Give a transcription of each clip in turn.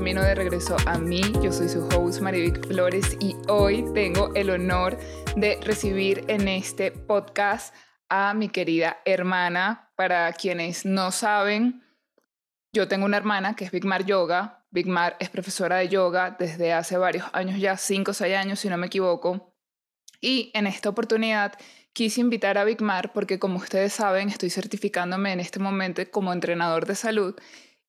camino de regreso a mí. Yo soy su host Marivic Flores y hoy tengo el honor de recibir en este podcast a mi querida hermana. Para quienes no saben, yo tengo una hermana que es Big Mar Yoga. Big Mar es profesora de yoga desde hace varios años ya, 5 o 6 años si no me equivoco. Y en esta oportunidad quise invitar a Big Mar porque como ustedes saben estoy certificándome en este momento como entrenador de salud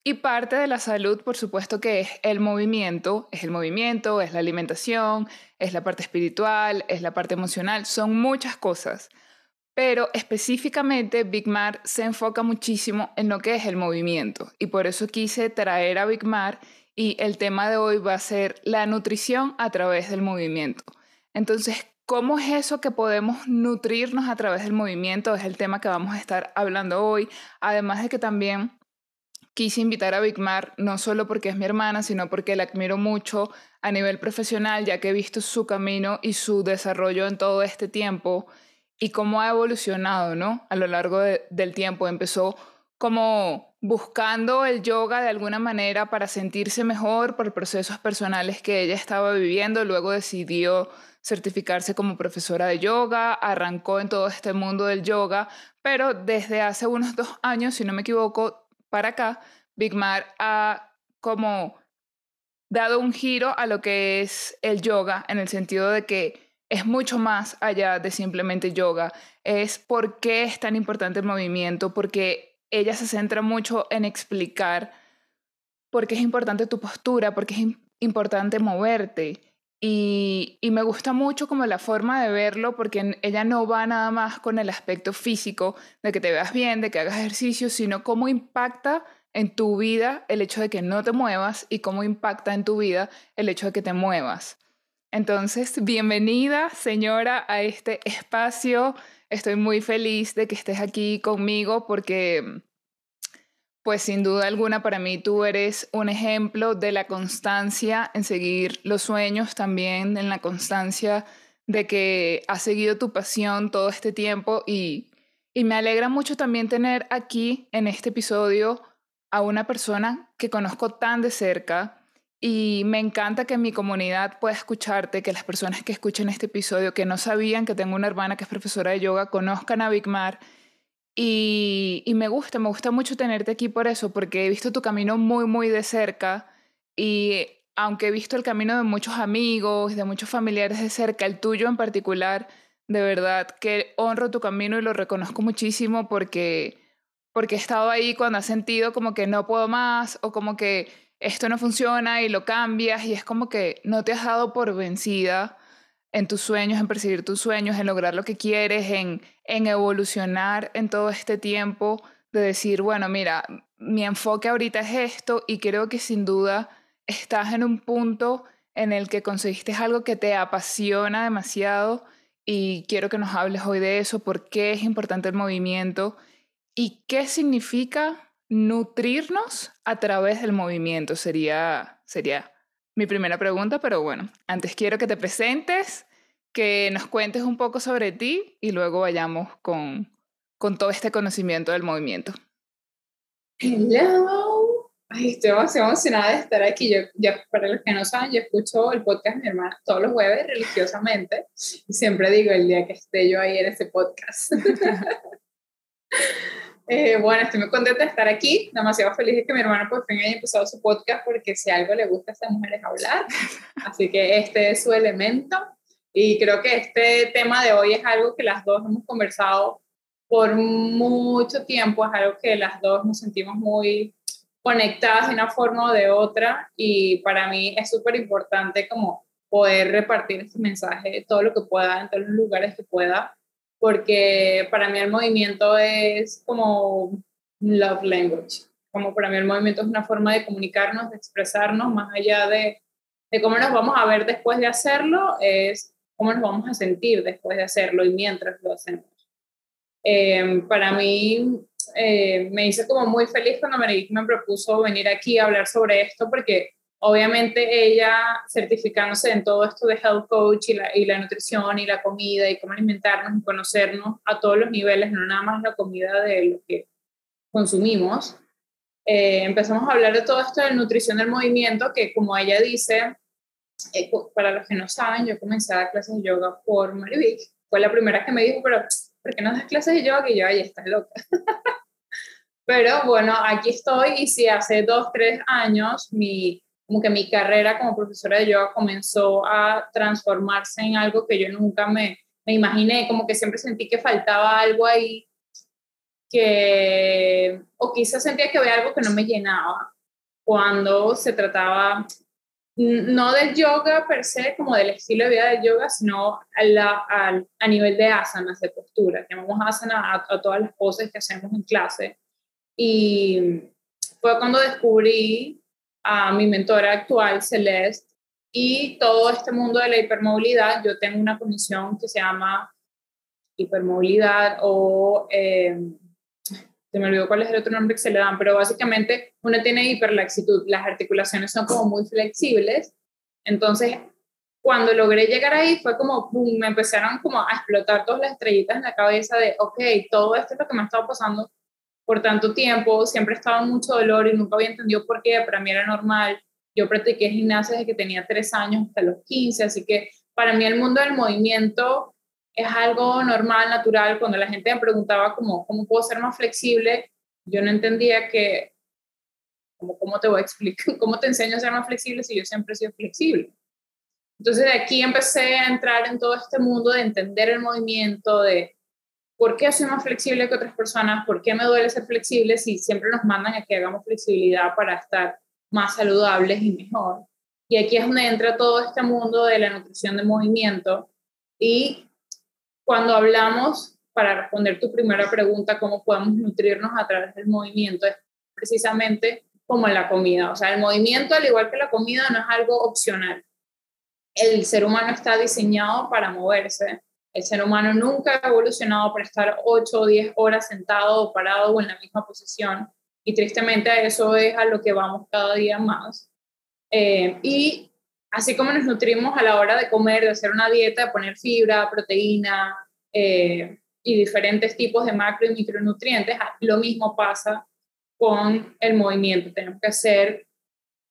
y parte de la salud, por supuesto que es el movimiento, es el movimiento, es la alimentación, es la parte espiritual, es la parte emocional, son muchas cosas. Pero específicamente Big Mar se enfoca muchísimo en lo que es el movimiento y por eso quise traer a Big Mar y el tema de hoy va a ser la nutrición a través del movimiento. Entonces, ¿cómo es eso que podemos nutrirnos a través del movimiento? Es el tema que vamos a estar hablando hoy, además de que también quise invitar a Big Mar no solo porque es mi hermana, sino porque la admiro mucho a nivel profesional, ya que he visto su camino y su desarrollo en todo este tiempo y cómo ha evolucionado, ¿no? A lo largo del tiempo. Empezó como buscando el yoga de alguna manera para sentirse mejor por procesos personales que ella estaba viviendo, luego decidió certificarse como profesora de yoga, arrancó en todo este mundo del yoga, pero desde hace unos dos años, si no me equivoco, para acá, Big Mar ha como dado un giro a lo que es el yoga en el sentido de que es mucho más allá de simplemente yoga. Es por qué es tan importante el movimiento, porque ella se centra mucho en explicar por qué es importante tu postura, por qué es importante moverte. Y, me gusta mucho como la forma de verlo porque ella no va nada más con el aspecto físico de que te veas bien, de que hagas ejercicio, sino cómo impacta en tu vida el hecho de que no te muevas y cómo impacta en tu vida el hecho de que te muevas. Entonces, bienvenida señora a este espacio. Estoy muy feliz de que estés aquí conmigo porque pues sin duda alguna para mí tú eres un ejemplo de la constancia en seguir los sueños, también en la constancia de que has seguido tu pasión todo este tiempo y, y me alegra mucho también tener aquí en este episodio a una persona que conozco tan de cerca y me encanta que mi comunidad pueda escucharte, que las personas que escuchen este episodio, que no sabían que tengo una hermana que es profesora de yoga, conozcan a Big y, me gusta, me gusta mucho tenerte aquí por eso, porque he visto tu camino muy, muy de cerca y aunque he visto el camino de muchos amigos, de muchos familiares de cerca, el tuyo en particular, de verdad que honro tu camino y lo reconozco muchísimo porque, porque he estado ahí cuando has sentido como que no puedo más o como que esto no funciona y lo cambias y es como que no te has dado por vencida en tus sueños, en perseguir tus sueños, en lograr lo que quieres, en, en evolucionar en todo este tiempo, de decir, bueno, mira, mi enfoque ahorita es esto y creo que sin duda estás en un punto en el que conseguiste algo que te apasiona demasiado y quiero que nos hables hoy de eso, por qué es importante el movimiento y qué significa nutrirnos a través del movimiento. Sería, sería mi primera pregunta, pero bueno, antes quiero que te presentes, que nos cuentes un poco sobre ti y luego vayamos con, con todo este conocimiento del movimiento. Hello. Ay, estoy demasiado emocionada de estar aquí. Yo, ya, para los que no saben, yo escucho el podcast de mi hermana todos los jueves religiosamente y siempre digo el día que esté yo ahí en ese podcast. Eh, bueno, estoy muy contenta de estar aquí, demasiado feliz de que mi hermana por fin haya empezado su podcast porque si algo le gusta a estas mujeres hablar, así que este es su elemento. Y creo que este tema de hoy es algo que las dos hemos conversado por mucho tiempo, es algo que las dos nos sentimos muy conectadas de una forma o de otra. Y para mí es súper importante como poder repartir este mensaje todo lo que pueda en todos los lugares que pueda porque para mí el movimiento es como love language, como para mí el movimiento es una forma de comunicarnos, de expresarnos, más allá de, de cómo nos vamos a ver después de hacerlo, es cómo nos vamos a sentir después de hacerlo y mientras lo hacemos. Eh, para mí eh, me hice como muy feliz cuando me, me propuso venir aquí a hablar sobre esto porque Obviamente ella certificándose en todo esto de health coach y la, y la nutrición y la comida y cómo alimentarnos y conocernos a todos los niveles, no nada más la comida de lo que consumimos, eh, empezamos a hablar de todo esto de nutrición del movimiento, que como ella dice, eh, para los que no saben, yo comencé a dar clases de yoga por Marivic. Fue la primera que me dijo, pero ¿por qué no das clases de yoga? Que yo, ahí está loca. pero bueno, aquí estoy y si hace dos, tres años mi, como que mi carrera como profesora de yoga comenzó a transformarse en algo que yo nunca me, me imaginé, como que siempre sentí que faltaba algo ahí que, o quizás sentía que había algo que no me llenaba cuando se trataba no del yoga per se, como del estilo de vida del yoga, sino a, la, a, nivel de asanas, de postura. Llamamos asana a, a, todas las poses que hacemos en clase. Y fue cuando descubrí a mi mentora actual, Celeste, y todo este mundo de la hipermovilidad. Yo tengo una condición que se llama hipermovilidad o... Eh, se me olvidó cuál es el otro nombre que se le dan, pero básicamente uno tiene hiperlaxitud, las articulaciones son como muy flexibles, entonces cuando logré llegar ahí fue como, me empezaron como a explotar todas las estrellitas en la cabeza de, ok, todo esto es lo que me ha estado pasando por tanto tiempo, siempre estaba en mucho dolor y nunca había entendido por qué, para mí era normal, yo practiqué gimnasia desde que tenía tres años hasta los 15, así que para mí el mundo del movimiento es algo normal, natural. Cuando la gente me preguntaba cómo, cómo puedo ser más flexible, yo no entendía que, como, ¿cómo te voy a explicar? ¿Cómo te enseño a ser más flexible si yo siempre he sido flexible? Entonces de aquí empecé a entrar en todo este mundo de entender el movimiento, de por qué soy más flexible que otras personas, por qué me duele ser flexible si siempre nos mandan a que hagamos flexibilidad para estar más saludables y mejor. Y aquí es donde entra todo este mundo de la nutrición de movimiento y cuando hablamos, para responder tu primera pregunta, cómo podemos nutrirnos a través del movimiento, es precisamente como en la comida. O sea, el movimiento, al igual que la comida, no es algo opcional. El ser humano está diseñado para moverse. El ser humano nunca ha evolucionado para estar 8 o 10 horas sentado o parado o en la misma posición. Y tristemente eso es a lo que vamos cada día más. Eh, y así como nos nutrimos a la hora de comer, de hacer una dieta, de poner fibra, proteína eh, y diferentes tipos de macro y micronutrientes, lo mismo pasa con el movimiento. Tenemos que hacer,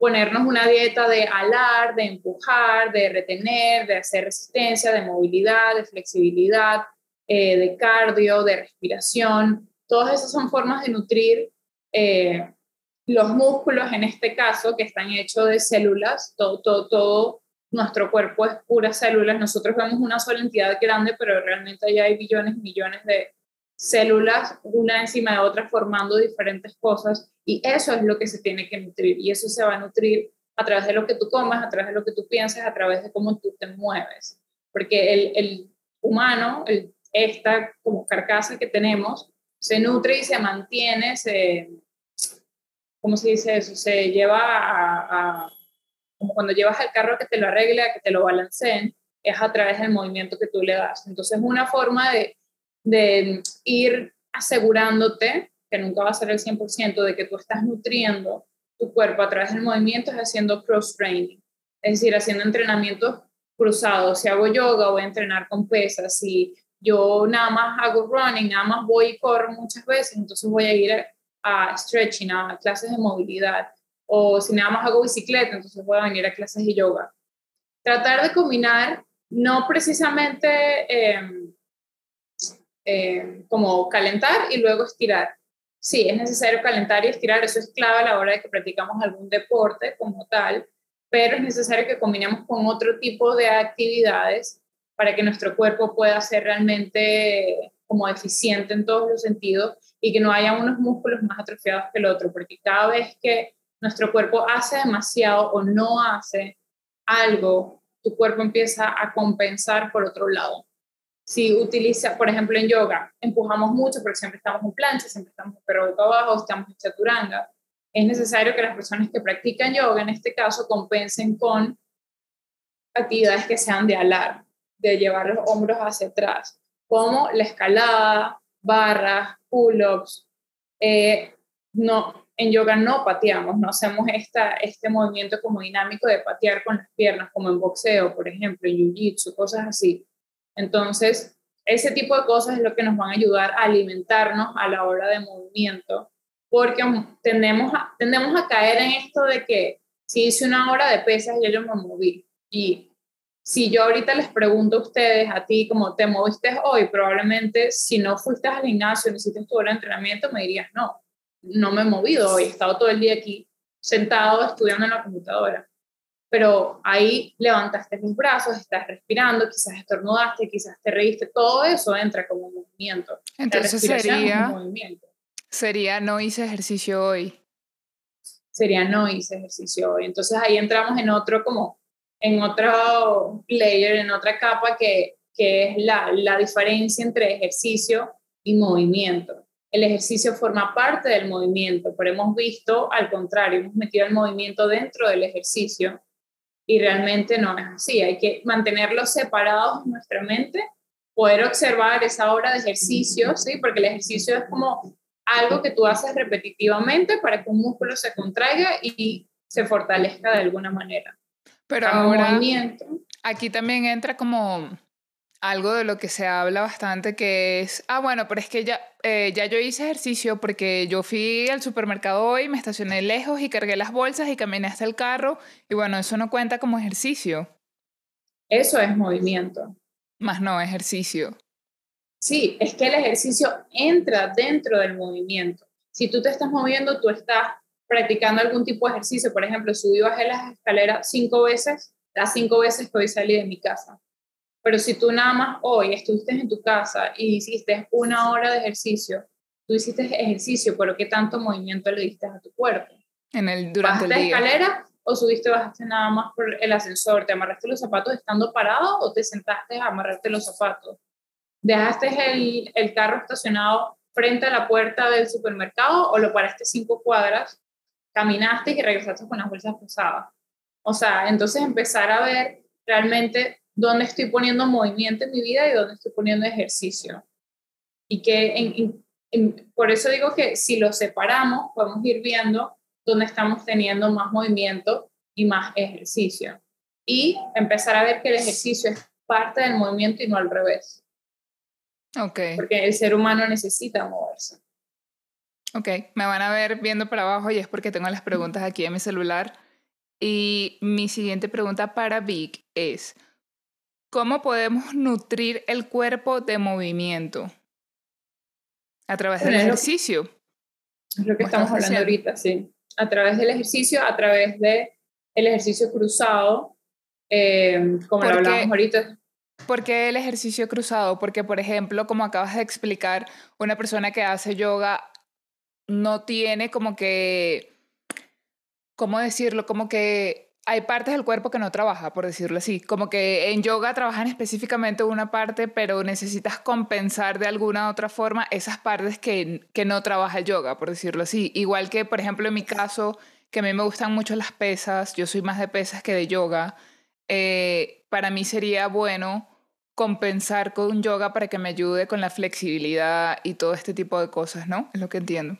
ponernos una dieta de alar, de empujar, de retener, de hacer resistencia, de movilidad, de flexibilidad, eh, de cardio, de respiración. Todas esas son formas de nutrir eh, los músculos, en este caso, que están hechos de células, todo, todo, todo nuestro cuerpo es puras células. Nosotros vemos una sola entidad grande, pero realmente ya hay billones y millones de células, una encima de otra, formando diferentes cosas. Y eso es lo que se tiene que nutrir. Y eso se va a nutrir a través de lo que tú comes, a través de lo que tú piensas, a través de cómo tú te mueves. Porque el, el humano, el, esta como carcasa que tenemos, se nutre y se mantiene, se, ¿cómo se dice eso? Se lleva a, como cuando llevas el carro que te lo arregle, a que te lo balanceen, es a través del movimiento que tú le das. Entonces, una forma de, de ir asegurándote, que nunca va a ser el 100%, de que tú estás nutriendo tu cuerpo a través del movimiento es haciendo cross-training, es decir, haciendo entrenamientos cruzados. Si hago yoga, voy a entrenar con pesas. Si yo nada más hago running, nada más voy y corro muchas veces, entonces voy a ir a stretching, a clases de movilidad, o si nada más hago bicicleta, entonces voy a venir a clases de yoga. Tratar de combinar, no precisamente em, em, como calentar y luego estirar. Sí, es necesario calentar y estirar, eso es clave a la hora de que practicamos algún deporte como tal, pero es necesario que combinemos con otro tipo de actividades para que nuestro cuerpo pueda ser realmente como eficiente en todos los sentidos y que no haya unos músculos más atrofiados que el otro, porque cada vez que nuestro cuerpo hace demasiado o no hace algo, tu cuerpo empieza a compensar por otro lado. Si utiliza, por ejemplo, en yoga, empujamos mucho porque siempre estamos en plancha, siempre estamos pero boca abajo, estamos en chaturanga. Es necesario que las personas que practican yoga, en este caso, compensen con actividades que sean de alar, de llevar los hombros hacia atrás, como la escalada, barras, pull-ups. Eh, no, en yoga no pateamos, no hacemos esta, este movimiento como dinámico de patear con las piernas, como en boxeo, por ejemplo, en jiu-jitsu, cosas así. Entonces, ese tipo de cosas es lo que nos van a ayudar a alimentarnos a la hora de movimiento porque tendemos a, tendemos a caer en esto de que si hice una hora de pesas, ya yo me moví. Y si yo ahorita les pregunto a ustedes, a ti, como te moviste hoy, probablemente si no fuiste al gimnasio, necesitas tu hora de entrenamiento, me dirías, no, no me he movido hoy, he estado todo el día aquí sentado estudiando en la computadora. Pero ahí levantaste los brazos, estás respirando, quizás estornudaste, quizás te reíste, todo eso entra como movimiento. Entonces sería, sería no hice ejercicio hoy. Sería no hice ejercicio hoy. Entonces ahí entramos en otro como en otro layer, en otra capa que, que es la, la diferencia entre ejercicio y movimiento. El ejercicio forma parte del movimiento, pero hemos visto al contrario, hemos metido el movimiento dentro del ejercicio y realmente no es así. Hay que mantenerlos separados en nuestra mente, poder observar esa hora de ejercicio, ¿sí? porque el ejercicio es como algo que tú haces repetitivamente para que un músculo se contraiga y se fortalezca de alguna manera. Pero ahora, aquí también entra como algo de lo que se habla bastante, que es, ah, bueno, pero es que ya, eh, ya yo hice ejercicio porque yo fui al supermercado hoy, me estacioné lejos y cargué las bolsas y caminé hasta el carro, y bueno, eso no cuenta como ejercicio. Eso es movimiento. Más no ejercicio. Sí, es que el ejercicio entra dentro del movimiento. Si tú te estás moviendo, tú estás practicando algún tipo de ejercicio, por ejemplo, subí y bajé las escaleras cinco veces, las cinco veces que hoy salí de mi casa. Pero si tú nada más hoy estuviste en tu casa y hiciste una hora de ejercicio, tú hiciste ejercicio, pero ¿qué tanto movimiento le diste a tu cuerpo? En el, durante el día. escalera o subiste bajaste nada más por el ascensor? ¿Te amarraste los zapatos estando parado o te sentaste a amarrarte los zapatos? ¿Dejaste el, el carro estacionado frente a la puerta del supermercado o lo paraste cinco cuadras caminaste y regresaste con las bolsas pesadas. O sea, entonces empezar a ver realmente dónde estoy poniendo movimiento en mi vida y dónde estoy poniendo ejercicio. Y que por eso digo que si lo separamos, podemos ir viendo dónde estamos teniendo más movimiento y más ejercicio. Y empezar a ver que el ejercicio es parte del movimiento y no al revés. Ok. Porque el ser humano necesita moverse. Ok, me van a ver viendo para abajo y es porque tengo las preguntas aquí en mi celular. Y mi siguiente pregunta para Vic es, ¿cómo podemos nutrir el cuerpo de movimiento? A través del ejercicio. Es lo que estamos hablando ahorita, sí. A través del ejercicio, a través del el ejercicio cruzado, eh, como lo hablamos ahorita. ¿Por qué el ejercicio cruzado? Porque, por ejemplo, como acabas de explicar, una persona que hace yoga no tiene como que, ¿cómo decirlo? Como que hay partes del cuerpo que no trabaja, por decirlo así. Como que en yoga trabajan específicamente una parte, pero necesitas compensar de alguna otra forma esas partes que, que no trabaja el yoga, por decirlo así. Igual que, por ejemplo, en mi caso, que a mí me gustan mucho las pesas, yo soy más de pesas que de yoga, eh, para mí sería bueno compensar con yoga para que me ayude con la flexibilidad y todo este tipo de cosas, ¿no? Es lo que entiendo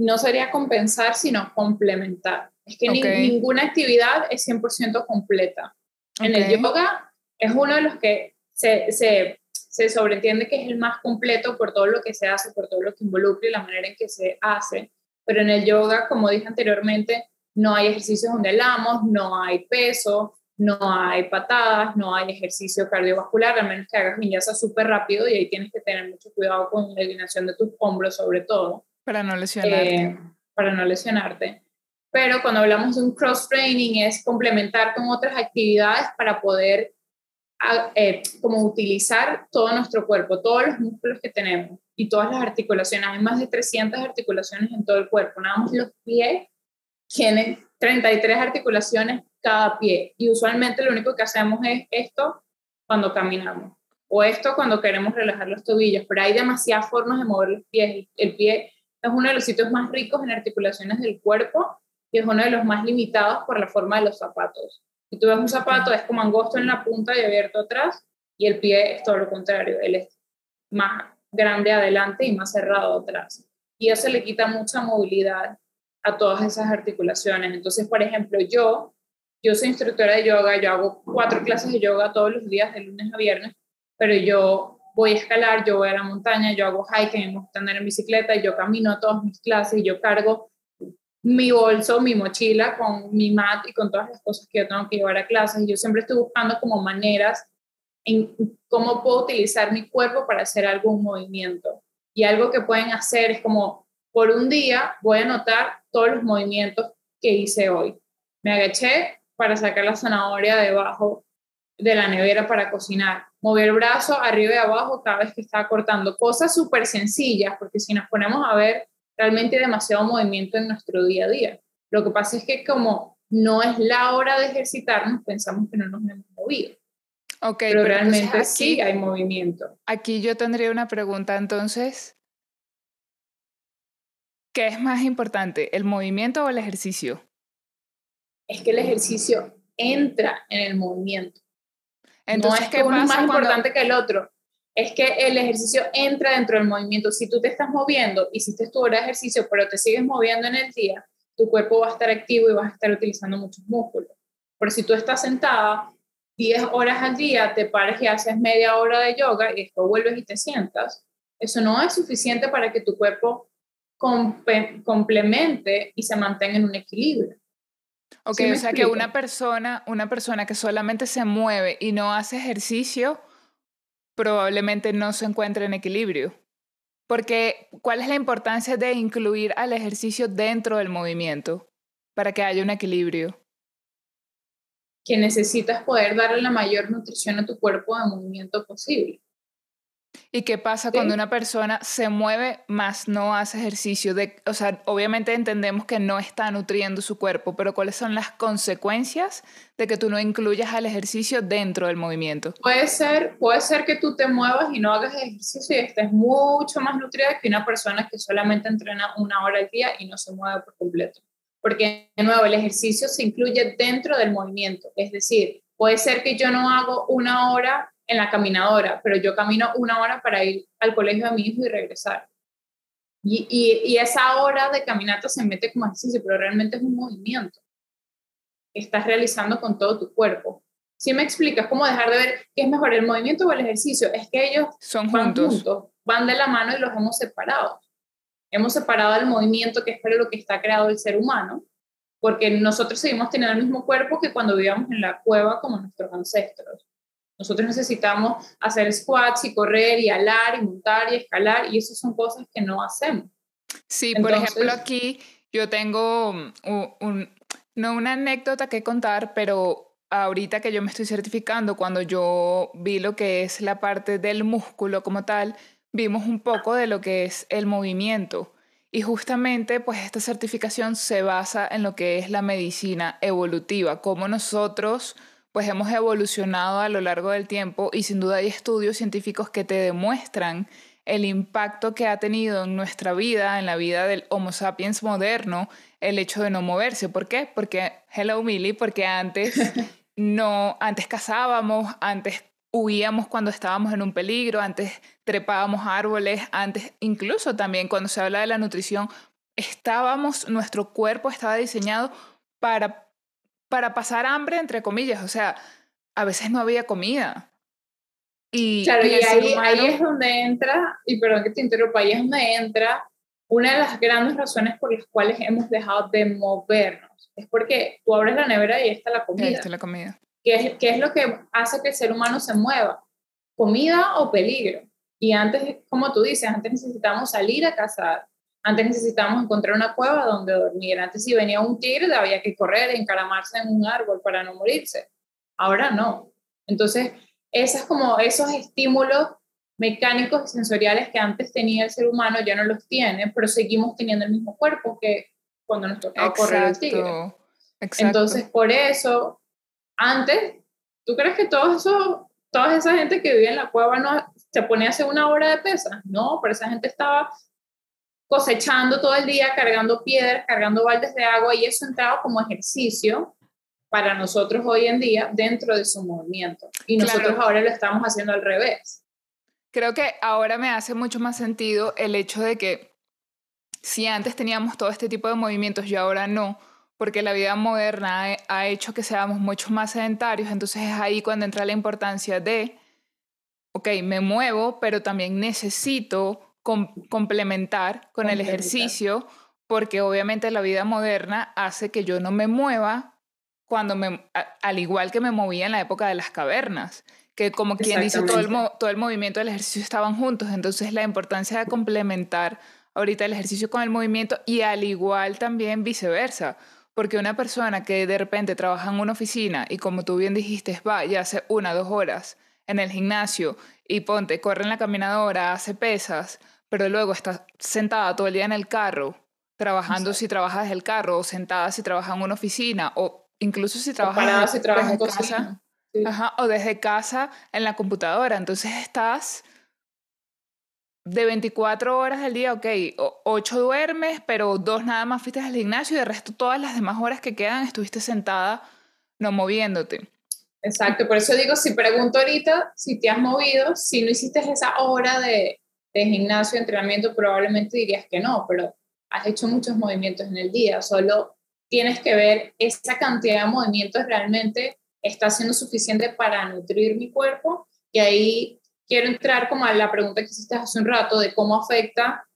no sería compensar, sino complementar. Es que ninguna actividad es 100% completa. En el yoga es uno de los que se, se, se, sobreentiende que es el más completo por todo lo que se hace, por todo lo que involucra y la manera en que se hace. Pero en el yoga, como dije anteriormente, no hay ejercicios donde lamos, no hay peso, no hay patadas, no hay ejercicio cardiovascular, al menos que hagas vinyasa súper rápido y ahí tienes que tener mucho cuidado con la alineación de tus hombros sobre todo. Para no lesionarte. Eh, para no lesionarte. Pero cuando hablamos de un cross-training es complementar con otras actividades para poder ah, eh, como utilizar todo nuestro cuerpo, todos los músculos que tenemos y todas las articulaciones. Hay más de 300 articulaciones en todo el cuerpo. Nada más los pies tienen 33 articulaciones cada pie. Y usualmente lo único que hacemos es esto cuando caminamos o esto cuando queremos relajar los tobillos. Pero hay demasiadas formas de mover los pies. El pie es uno de los sitios más ricos en articulaciones del cuerpo y es uno de los más limitados por la forma de los zapatos. Si tú ves un zapato, es como angosto en la punta y abierto atrás, y el pie es todo lo contrario, él es más grande adelante y más cerrado atrás. Y eso le quita mucha movilidad a todas esas articulaciones. Entonces, por ejemplo, yo, yo soy instructora de yoga, yo hago cuatro clases de yoga todos los días, de lunes a viernes, pero yo voy a escalar, yo voy a la montaña, yo hago hiking, me gusta andar bicicleta, yo camino a todas mis clases yo cargo mi bolso, mi mochila con mi mat y con todas las cosas que yo tengo que llevar a clases. Yo siempre estoy buscando como maneras en cómo puedo utilizar mi cuerpo para hacer algún movimiento. Y algo que pueden hacer es como, por un día voy a anotar todos los movimientos que hice hoy. Me agaché para sacar la zanahoria debajo de la nevera para cocinar. Moví el brazo arriba y abajo cada vez que estaba cortando. Cosas súper sencillas, porque si nos ponemos a ver, realmente hay demasiado movimiento en nuestro día a día. Lo que pasa es que como no es la hora de ejercitarnos, pensamos que no nos hemos movido. Ok, pero, realmente sí hay movimiento. Aquí yo tendría una pregunta entonces. ¿Qué es más importante, el movimiento o el ejercicio? Es que el ejercicio entra en el movimiento. Entonces, no es que uno es más importante que el otro. Es que el ejercicio entra dentro del movimiento. Si tú te estás moviendo, hiciste tu hora de ejercicio, pero te sigues moviendo en el día, tu cuerpo va a estar activo y vas a estar utilizando muchos músculos. Pero si tú estás sentada 10 horas al día, te pares y haces media hora de yoga y después vuelves y te sientas, eso no es suficiente para que tu cuerpo complemente y se mantenga en un equilibrio. Ok, o sea que una persona, una persona que solamente se mueve y no hace ejercicio, probablemente no se encuentre en equilibrio. Porque, ¿cuál es la importancia de incluir al ejercicio dentro del movimiento para que haya un equilibrio? que necesitas poder darle la mayor nutrición a tu cuerpo de movimiento posible. ¿Y qué pasa cuando una persona se mueve más no hace ejercicio? De, o sea, obviamente entendemos que no está nutriendo su cuerpo, pero ¿cuáles son las consecuencias de que tú no incluyas al ejercicio dentro del movimiento? Puede ser, puede ser que tú te muevas y no hagas ejercicio y estés mucho más nutrida que una persona que solamente entrena una hora al día y no se mueve por completo porque de nuevo el ejercicio se incluye dentro del movimiento, es decir, puede ser que yo no hago una hora en la caminadora, pero yo camino una hora para ir al colegio de mi hijo y regresar. Y, y, esa hora de caminata se mete como ejercicio, pero realmente es un movimiento que estás realizando con todo tu cuerpo. Si me explicas cómo dejar de ver qué es mejor, el movimiento o el ejercicio, es que ellos Son van juntos, van de la mano y los hemos separado hemos separado el movimiento que es para lo que está creado el ser humano, porque nosotros seguimos teniendo el mismo cuerpo que cuando vivíamos en la cueva como nuestros ancestros. Nosotros necesitamos hacer squats y correr y alar y montar y escalar y esas son cosas que no hacemos. Sí, por ejemplo aquí yo tengo un, no una anécdota que contar, pero ahorita que yo me estoy certificando, cuando yo vi lo que es la parte del músculo como tal, vimos un poco de lo que es el movimiento. Y justamente, pues esta certificación se basa en lo que es la medicina evolutiva, cómo nosotros pues hemos evolucionado a lo largo del tiempo y sin duda hay estudios científicos que te demuestran el impacto que ha tenido en nuestra vida, en la vida del Homo sapiens moderno, el hecho de no moverse. ¿Por qué? Porque, hello Millie, porque antes no, antes cazábamos, antes huíamos cuando estábamos en un peligro, antes trepábamos árboles, antes incluso también cuando se habla de la nutrición, estábamos, nuestro cuerpo estaba diseñado para, para pasar hambre, entre comillas, o sea, a veces no había comida. Y, claro, y, ahí, ahí, es donde entra, y perdón que te interrumpa, ahí es donde entra una de las grandes razones por las cuales hemos dejado de movernos. Es porque tú abres la nevera y ahí está la comida. Ahí está la comida. ¿Qué es, ¿Qué es lo que hace que el ser humano se mueva? ¿Comida o peligro? Y antes, como tú dices, antes necesitábamos salir a cazar, antes necesitábamos encontrar una cueva donde dormir, antes si venía un tigre había que correr, encaramarse en un árbol para no morirse. Ahora no. Entonces, esas como esos estímulos mecánicos y sensoriales que antes tenía el ser humano ya no los tiene, pero seguimos teniendo el mismo cuerpo que cuando nos tocaba correr el tigre. Exacto. Entonces, por eso antes, ¿tú crees que todo eso, toda esa gente que vivía en la cueva no se ponía a hacer una hora de pesas? No, pero esa gente estaba cosechando todo el día, cargando piedras, cargando baldes de agua y eso entraba como ejercicio para nosotros hoy en día dentro de su movimiento. Y nosotros ahora lo estamos haciendo al revés. Creo que ahora me hace mucho más sentido el hecho de que si antes teníamos todo este tipo de movimientos y ahora no, porque la vida moderna ha hecho que seamos mucho más sedentarios, entonces es ahí cuando entra la importancia de ok, me muevo, pero también necesito complementar con el ejercicio porque obviamente la vida moderna hace que yo no me mueva cuando me, al igual que me movía en la época de las cavernas, que como quien dice, todo el, todo el movimiento del ejercicio estaban juntos, entonces la importancia de complementar ahorita el ejercicio con el movimiento y al igual también viceversa, porque una persona que de repente trabaja en una oficina y como tú bien dijiste, va y hace una, dos horas en el gimnasio y ponte, corre en la caminadora, hace pesas, pero luego está sentada todo el día en el carro, trabajando si trabajas desde el carro, o sentada si trabajas en una oficina, o incluso si trabajas, si trabajas desde casa, ajá, o desde casa en la computadora. Entonces estás de 24 horas al día, ok, 8 duermes, pero dos nada más fuiste al gimnasio y de resto todas las demás horas que quedan estuviste sentada no moviéndote. Exacto, por eso digo, si pregunto ahorita si te has movido, si no hiciste esa hora de, de gimnasio, entrenamiento, probablemente dirías que no, pero has hecho muchos movimientos en el día, solo tienes que ver esa cantidad de movimientos realmente está siendo suficiente para nutrir mi cuerpo. Y ahí quiero entrar como a la pregunta que hiciste hace un rato de cómo afecta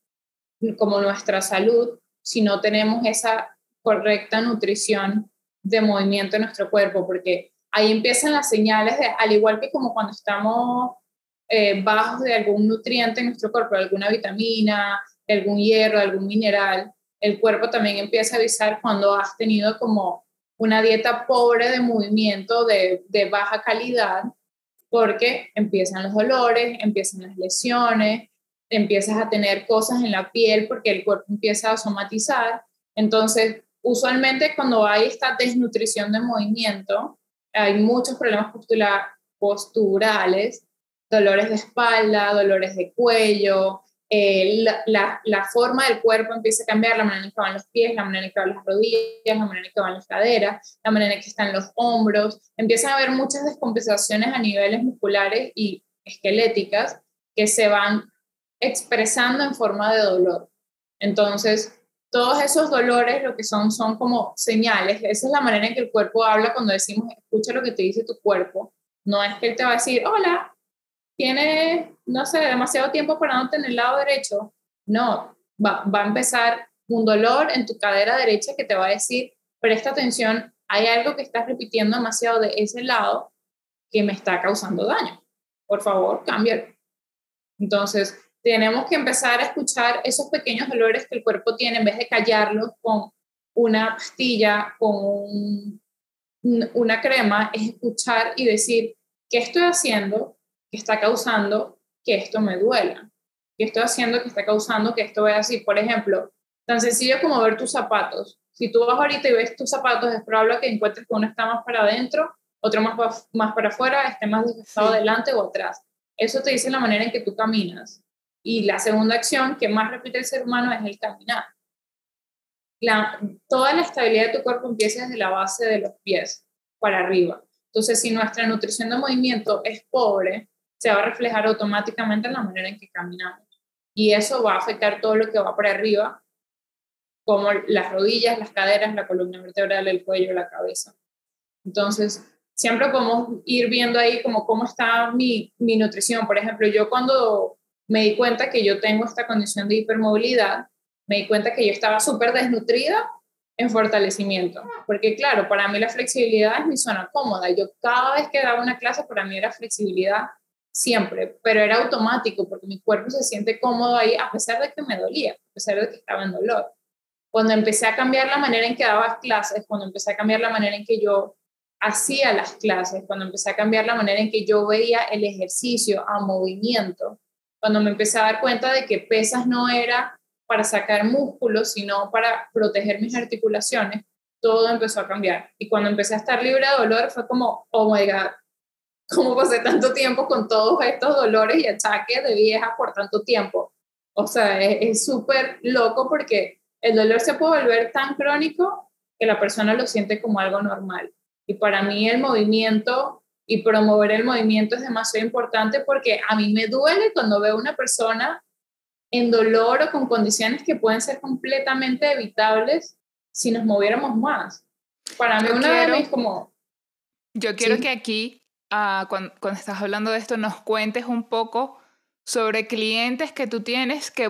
como nuestra salud si no tenemos esa correcta nutrición de movimiento en nuestro cuerpo, porque ahí empiezan las señales de, al igual que como cuando estamos eh, bajos de algún nutriente en nuestro cuerpo, alguna vitamina, algún hierro, algún mineral, el cuerpo también empieza a avisar cuando has tenido como una dieta pobre de movimiento de, de baja calidad, porque empiezan los dolores, empiezan las lesiones, empiezas a tener cosas en la piel porque el cuerpo empieza a somatizar. Entonces, usualmente cuando hay esta desnutrición de movimiento, hay muchos problemas posturales dolores de espalda, dolores de cuello, eh, la, forma del cuerpo empieza a cambiar, la manera en que van los pies, la manera en que van las rodillas, la manera en que van las caderas, la manera en que están los hombros. Empiezan a haber muchas descompensaciones a niveles musculares y esqueléticas que se van expresando en forma de dolor. Entonces, todos esos dolores lo que son son como señales. Esa es la manera en que el cuerpo habla cuando decimos, escucha lo que te dice tu cuerpo. No es que él te va a decir, hola, tienes, no sé, demasiado tiempo parándote en el lado derecho. No, va, va a empezar un dolor en tu cadera derecha que te va a decir, presta atención, hay algo que estás repitiendo demasiado de ese lado que me está causando daño. Por favor, cámbialo. Entonces, tenemos que empezar a escuchar esos pequeños dolores que el cuerpo tiene en vez de callarlos con una pastilla, con una crema, es escuchar y decir, ¿qué estoy haciendo que está causando que esto me duela, que estoy haciendo que está causando que esto vea así. Por ejemplo, tan sencillo como ver tus zapatos. Si tú vas ahorita y ves tus zapatos, es probable que encuentres que uno está más para adentro, otro más, más para afuera, esté más desgastado adelante o atrás. Eso te dice la manera en que tú caminas. Y la segunda acción que más repite el ser humano es el caminar. La, toda la estabilidad de tu cuerpo empieza desde la base de los pies para arriba. Entonces, si nuestra nutrición de movimiento es pobre, se va a reflejar automáticamente en la manera en que caminamos. Y eso va a afectar todo lo que va para arriba, como las rodillas, las caderas, la columna vertebral, el cuello, la cabeza. Entonces, siempre podemos ir viendo ahí como cómo está mi, mi nutrición. Por ejemplo, yo cuando me di cuenta que yo tengo esta condición de hipermovilidad, me di cuenta que yo estaba súper desnutrida en fortalecimiento, porque claro, para mí la flexibilidad es mi zona cómoda. Yo cada vez que daba una clase, para mí era flexibilidad siempre, pero era automático porque mi cuerpo se siente cómodo ahí a pesar de que me dolía, a pesar de que estaba en dolor. Cuando empecé a cambiar la manera en que daba clases, cuando empecé a cambiar la manera en que yo hacía las clases, cuando empecé a cambiar la manera en que yo veía el ejercicio a movimiento, cuando me empecé a dar cuenta de que pesas no era para sacar músculos, sino para proteger mis articulaciones, todo empezó a cambiar. Y cuando empecé a estar libre de dolor fue como, oh my God, cómo pasé tanto tiempo con todos estos dolores y achaques de vieja por tanto tiempo. O sea, es súper loco porque el dolor se puede volver tan crónico que la persona lo siente como algo normal. Y para mí el movimiento y promover el movimiento es demasiado importante porque a mí me duele cuando veo una persona en dolor o con condiciones que pueden ser completamente evitables si nos moviéramos más. Para mí una de mis como... Yo quiero que aquí a, cuando, estás hablando de esto, nos cuentes un poco sobre clientes que tú tienes que,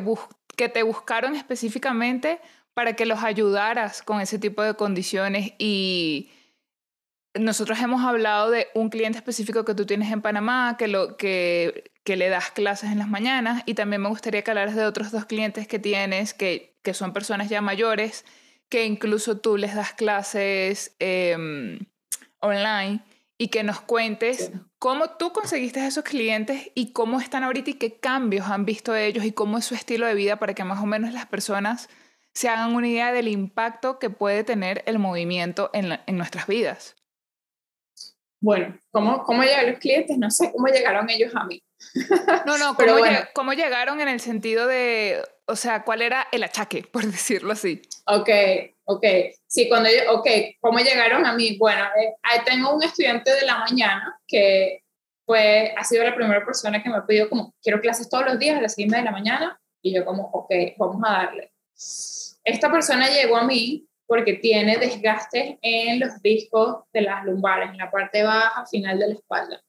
que te buscaron específicamente para que los ayudaras con ese tipo de condiciones. Y nosotros hemos hablado de un cliente específico que tú tienes en Panamá, que, lo, que, que le das clases en las mañanas, y también me gustaría que hablaras de otros dos clientes que tienes, que, que son personas ya mayores, que incluso tú les das clases em, online, y que nos cuentes cómo tú conseguiste esos clientes y cómo están ahorita y qué cambios han visto ellos y cómo es su estilo de vida para que más o menos las personas se hagan una idea del impacto que puede tener el movimiento en, en nuestras vidas. Bueno, ¿cómo, ¿cómo llegan los clientes? No sé cómo llegaron ellos a mí. No, no, ¿cómo, ¿cómo llegaron en el sentido de, o sea, cuál era el achaque, por decirlo así? Ok, ok. Sí, cuando yo, ok, ¿cómo llegaron a mí? Bueno, eh, tengo un estudiante de la mañana que fue, ha sido la primera persona que me ha pedido como, quiero clases todos los días a las 7 de la mañana, y yo como, ok, vamos a darle. Esta persona llegó a mí porque tiene desgastes en los discos de las lumbares, en la parte baja, final de la espalda.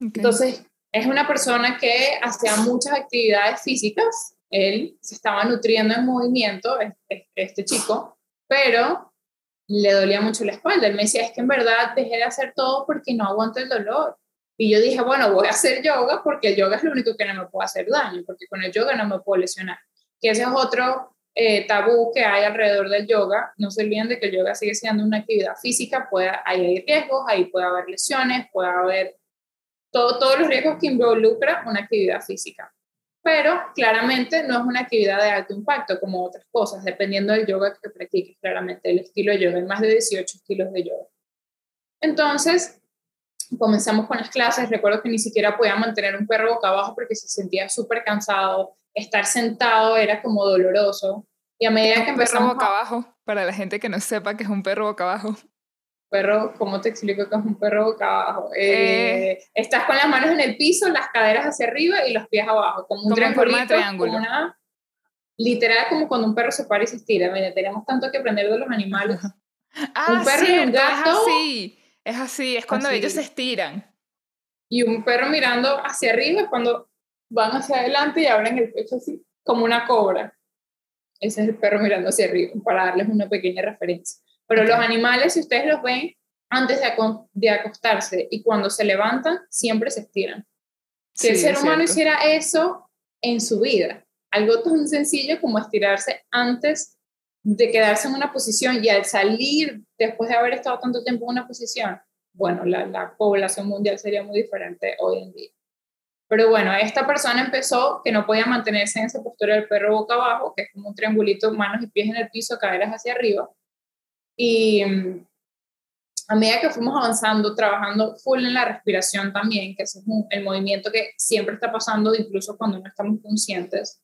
Entonces, es una persona que hacía muchas actividades físicas, él se estaba nutriendo en movimiento, este, este chico, pero le dolía mucho la espalda. Él me decía, es que en verdad dejé de hacer todo porque no aguanto el dolor. Y yo dije, bueno, voy a hacer yoga porque el yoga es lo único que no me puede hacer daño, porque con el yoga no me puedo lesionar. Que ese es otro eh, tabú que hay alrededor del yoga. No se olviden de que el yoga sigue siendo una actividad física, puede, hay riesgos, ahí puede haber lesiones, puede haber todo, todos los riesgos que involucra una actividad física. Pero claramente no es una actividad de alto impacto como otras cosas, dependiendo del yoga que practiques, claramente el estilo de yoga, hay más de 18 estilos de yoga. Entonces, comenzamos con las clases, recuerdo que ni siquiera podía mantener un perro boca abajo porque se sentía súper cansado, estar sentado era como doloroso. Y a medida que empezamos... Perro boca abajo, para la gente que no sepa que es un perro boca abajo. Perro, ¿cómo te explico que es un perro boca abajo? Eh, eh. estás con las manos en el piso, las caderas hacia arriba y los pies abajo, como un triángulo. literal como cuando un perro se para y se estira. Mira, tenemos tanto que aprender de los animales. ah, un perro y un gato. Es así, es así, es cuando ellos se estiran. Y un perro mirando hacia arriba es cuando van hacia adelante y abren el pecho así, como una cobra. Ese es el perro mirando hacia arriba, para darles una pequeña referencia. Pero los animales, si ustedes los ven, antes de, acostarse y cuando se levantan, siempre se estiran. Si el ser humano hiciera eso en su vida, algo tan sencillo como estirarse antes de quedarse en una posición y al salir después de haber estado tanto tiempo en una posición, bueno, la, la población mundial sería muy diferente hoy en día. Pero bueno, esta persona empezó que no podía mantenerse en esa postura del perro boca abajo, que es como un triangulito, manos y pies en el piso, caderas hacia arriba. Y mm, a medida que fuimos avanzando, trabajando full en la respiración también, que es el movimiento que siempre está pasando, incluso cuando no estamos conscientes,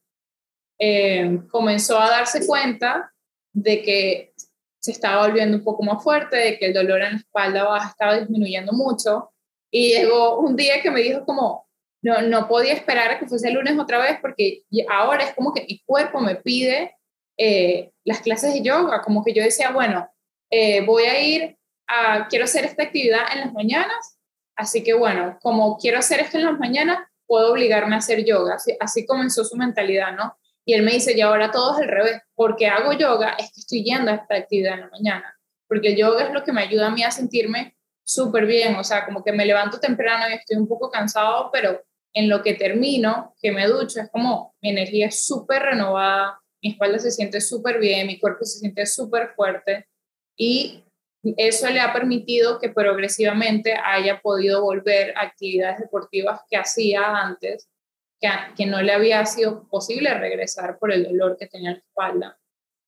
eh, comenzó a darse cuenta de que se estaba volviendo un poco más fuerte, de que el dolor en la espalda baja estaba disminuyendo mucho. Y llegó un día que me dijo como, no, no podía esperar a que fuese el lunes otra vez porque ahora es como que mi cuerpo me pide eh, las clases de yoga, como que yo decía, bueno, eh, voy a ir a, quiero hacer esta actividad en las mañanas, así que bueno, como quiero hacer esto en las mañanas, puedo obligarme a hacer yoga, así, comenzó su mentalidad, ¿no? Y él me dice, y ahora todo es al revés, porque hago yoga es que estoy yendo a esta actividad en la mañana, porque el yoga es lo que me ayuda a mí a sentirme súper bien, o sea, como que me levanto temprano y estoy un poco cansado, pero en lo que termino, que me ducho, es como mi energía es súper renovada, mi espalda se siente súper bien, mi cuerpo se siente súper fuerte y eso le ha permitido que progresivamente haya podido volver a actividades deportivas que hacía antes, que, que no le había sido posible regresar por el dolor que tenía en la espalda.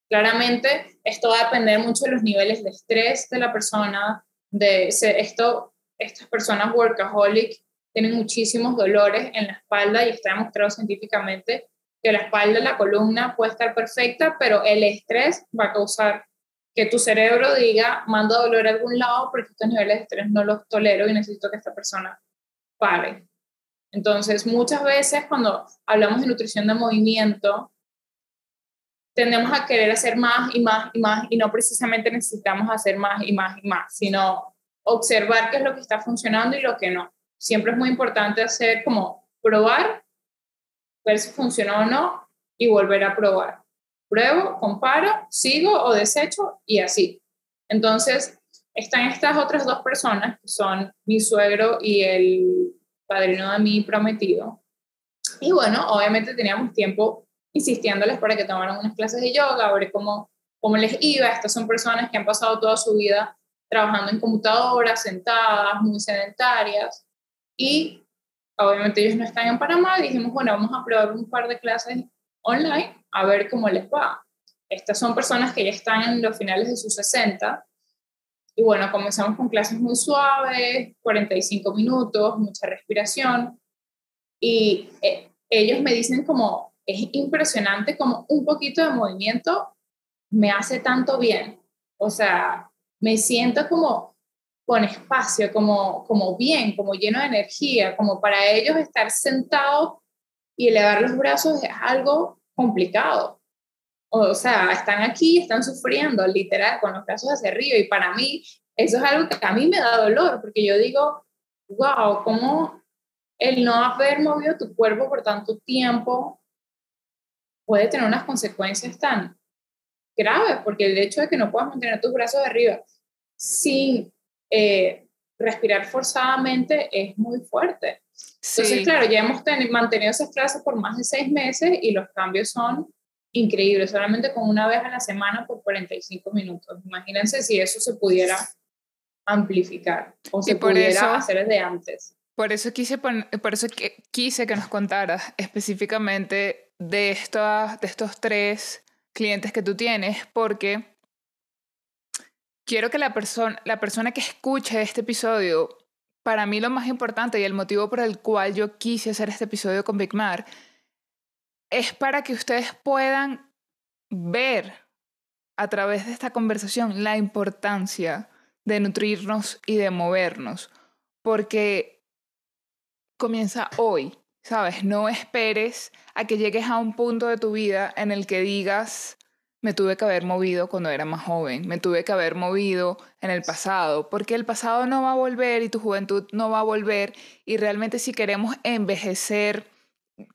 Claramente, esto va a depender mucho de los niveles de estrés de la persona, de esto, estas personas workaholic tienen muchísimos dolores en la espalda y está demostrado científicamente que la espalda, la columna puede estar perfecta, pero el estrés va a causar que tu cerebro diga, manda dolor a algún lado porque estos niveles de estrés no los tolero y necesito que esta persona pare. Entonces, muchas veces cuando hablamos de nutrición de movimiento, tendemos a querer hacer más y más y más y no precisamente necesitamos hacer más y más y más, sino observar qué es lo que está funcionando y lo que no. siempre es muy importante hacer como probar, ver si funciona o no y volver a probar. Pruebo, comparo, sigo o desecho y así. Entonces, están estas otras dos personas, que son mi suegro y el padrino de mi prometido. Y bueno, obviamente teníamos tiempo insistiéndoles para que tomaran unas clases de yoga, a ver cómo, cómo les iba. Estas son personas que han pasado toda su vida trabajando en computadoras, sentadas, muy sedentarias. Y obviamente ellos no están en Panamá. Dijimos, bueno, vamos a probar un par de clases online a ver cómo les va. Estas son personas que ya están en los finales de sus 60. Y bueno, comenzamos con clases muy suaves, 45 minutos, mucha respiración. Y eh, ellos me dicen como, es impresionante como un poquito de movimiento me hace tanto bien. O sea, me siento como con espacio, como, como bien, como lleno de energía, como para ellos estar sentados y elevar los brazos es algo complicado. O sea, están aquí, están sufriendo, literal, con los brazos hacia arriba. Y para mí, eso es algo que a mí me da dolor, porque yo digo, wow, ¿cómo el no haber movido tu cuerpo por tanto tiempo puede tener unas consecuencias tan graves, porque el hecho de que no puedas mantener tus brazos arriba sin eh, respirar forzadamente es muy fuerte. Entonces, claro, ya hemos mantenido esas clases por más de seis meses y los cambios son increíbles, solamente con una vez a la semana por 45 minutos. Imagínense si eso se pudiera amplificar o se pudiera hacer desde antes. Por eso quise, por eso que, quise que nos contaras específicamente de, estos, de estos tres clientes que tú tienes, porque quiero que la, persona la persona que escuche este episodio, para mí lo más importante y el motivo por el cual yo quise hacer este episodio con Big Mar, es para que ustedes puedan ver a través de esta conversación la importancia de nutrirnos y de movernos, porque comienza hoy. ¿sabes? No esperes a que llegues a un punto de tu vida en el que digas, me tuve que haber movido cuando era más joven, me tuve que haber movido en el pasado, porque el pasado no va a volver y tu juventud no va a volver y realmente si queremos envejecer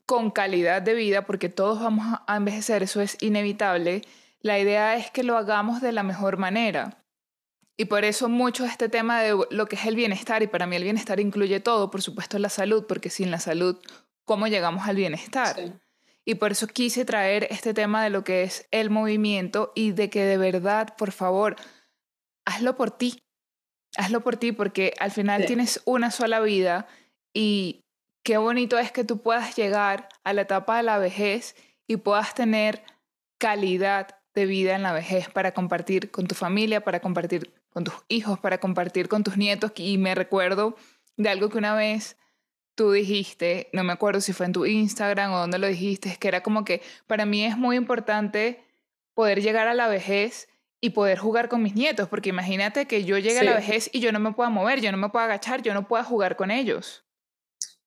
con calidad de vida, porque todos vamos a envejecer, eso es inevitable, la idea es que lo hagamos de la mejor manera. Y por eso mucho este tema de lo que es el bienestar, y para mí el bienestar incluye todo, por supuesto la salud, porque sin la salud, ¿cómo llegamos al bienestar? Y por eso quise traer este tema de lo que es el movimiento y de que de verdad, por favor, hazlo por ti. Hazlo por ti porque al final tienes una sola vida y qué bonito es que tú puedas llegar a la etapa de la vejez y puedas tener calidad de vida en la vejez para compartir con tu familia, para compartir con tus hijos, para compartir con tus nietos. Y me recuerdo de algo que una vez tú dijiste, no me acuerdo si fue en tu Instagram o dónde lo dijiste, es que era como que para mí es muy importante poder llegar a la vejez y poder jugar con mis nietos, porque imagínate que yo llegue a la vejez y yo no me pueda mover, yo no me pueda agachar, yo no pueda jugar con ellos.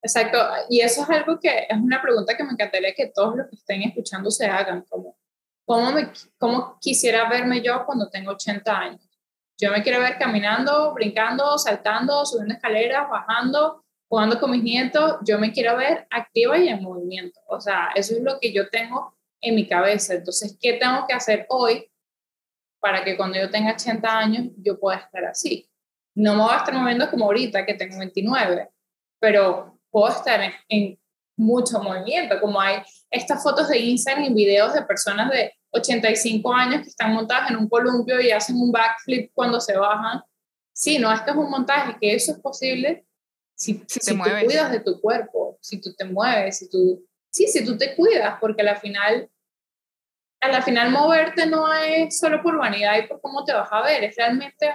Exacto, y eso es algo que es una pregunta que me encantaría que todos los que estén escuchando se hagan, como, ¿cómo, me, cómo quisiera verme yo cuando tengo 80 años? Yo me quiero ver caminando, brincando, saltando, subiendo escaleras, bajando, jugando con mis nietos. Yo me quiero ver activa y en movimiento. O sea, eso es lo que yo tengo en mi cabeza. Entonces, ¿qué tengo que hacer hoy para que cuando yo tenga 80 años yo pueda estar así? No me voy a estar moviendo como ahorita, que tengo 29, pero puedo estar en, en mucho movimiento, como hay estas fotos de Instagram y videos de personas de 85 años que están montadas en un columpio y hacen un backflip cuando se bajan. Sí, no es que es un montaje, que eso es posible si, si, te cuidas de tu cuerpo, si tú te mueves, si tú, sí, si tú te cuidas, porque al final, a la final moverte no es solo por vanidad y por cómo te vas a ver, es realmente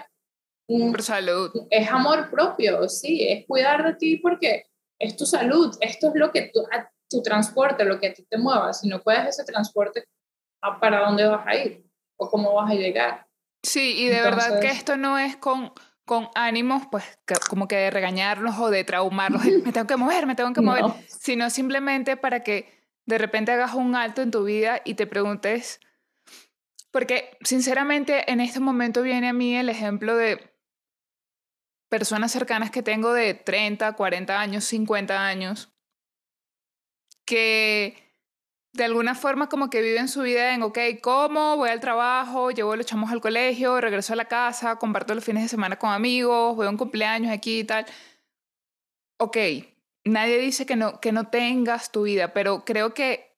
por salud. Es amor propio, sí, es cuidar de ti porque es tu salud, esto es lo que tú, tu transporte, lo que a ti te mueva, si no puedes ese transporte, para dónde vas a ir o cómo vas a llegar. Sí, y de verdad que esto no es con, con ánimos, pues como que de regañarlos o de traumarlos, me tengo que mover, me tengo que mover, sino simplemente para que de repente hagas un alto en tu vida y te preguntes, porque sinceramente en este momento viene a mí el ejemplo de, personas cercanas que tengo de 30, 40 años, 50 años, que de alguna forma como que viven su vida en, ok, ¿cómo? Voy al trabajo, llevo los chamos al colegio, regreso a la casa, comparto los fines de semana con amigos, voy a un cumpleaños aquí y tal. Ok, nadie dice que no, que no tengas tu vida, pero creo que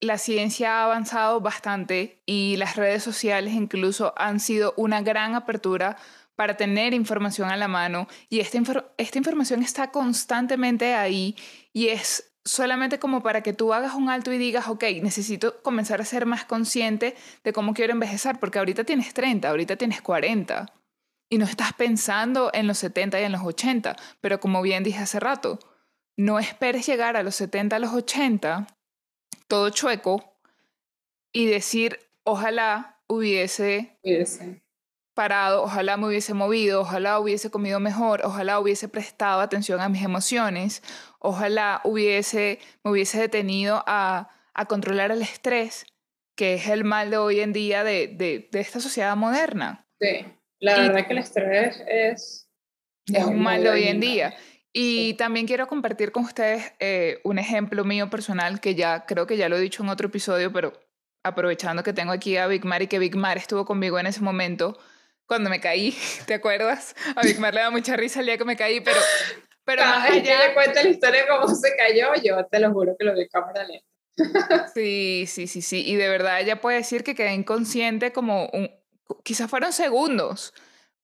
la ciencia ha avanzado bastante y las redes sociales incluso han sido una gran apertura para tener información a la mano y esta, esta información está constantemente ahí y es solamente como para que tú hagas un alto y digas, ok, necesito comenzar a ser más consciente de cómo quiero envejecer, porque ahorita tienes 30, ahorita tienes 40 y no estás pensando en los 70 y en los 80, pero como bien dije hace rato, no esperes llegar a los 70, a los 80, todo chueco, y decir, ojalá hubiese, hubiese parado, ojalá me hubiese movido, ojalá hubiese comido mejor, ojalá hubiese prestado atención a mis emociones, ojalá hubiese, me hubiese detenido a, a controlar el estrés, que es el mal de hoy en día de, de, de esta sociedad moderna. Sí, la verdad que el estrés es... Es un mal de hoy en día. Y también quiero compartir con ustedes eh, un ejemplo mío personal que ya creo que ya lo he dicho en otro episodio, pero aprovechando que tengo aquí a Big Mar y que Big Mar estuvo conmigo en ese momento, cuando me caí, ¿te acuerdas? A Big Mar le da mucha risa el día que me caí, pero, pero más allá... le cuenta la historia de cómo se cayó, yo te lo juro que lo vi en cámara lenta. Sí, sí, sí, sí. Y de verdad ella puede decir que quedé inconsciente como un... Quizás fueron segundos,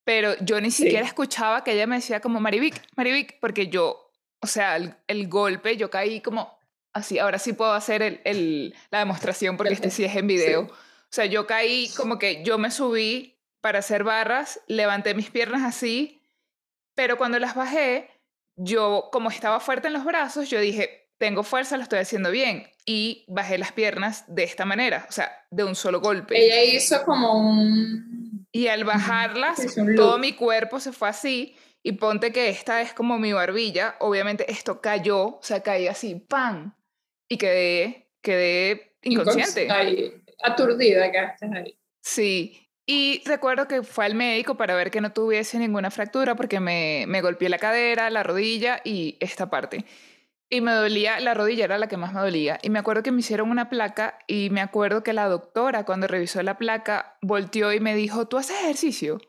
pero yo ni siquiera escuchaba que ella me decía como Marivic, Marivic, porque yo, o sea, el, golpe, yo caí como así, ahora sí puedo hacer el, el la demostración porque este sí es en video. O sea, yo caí como que yo me subí para hacer barras, levanté mis piernas así, pero cuando las bajé, yo como estaba fuerte en los brazos, yo dije, tengo fuerza, lo estoy haciendo bien. Y bajé las piernas de esta manera, o sea, de un solo golpe. Ella hizo como un... Y al bajarlas, todo mi cuerpo se fue así. Y ponte que esta es como mi barbilla. Obviamente esto cayó, o sea, caí así, ¡pam! Y quedé, quedé inconsciente. Ahí, aturdida quedaste ahí. Sí, y recuerdo que fue al médico para ver que no tuviese ninguna fractura porque me, me golpeé la cadera, la rodilla y esta parte. Y me dolía, la rodilla era la que más me dolía. Y me acuerdo que me hicieron una placa y me acuerdo que la doctora cuando revisó la placa volteó y me dijo, ¿tú haces ejercicio?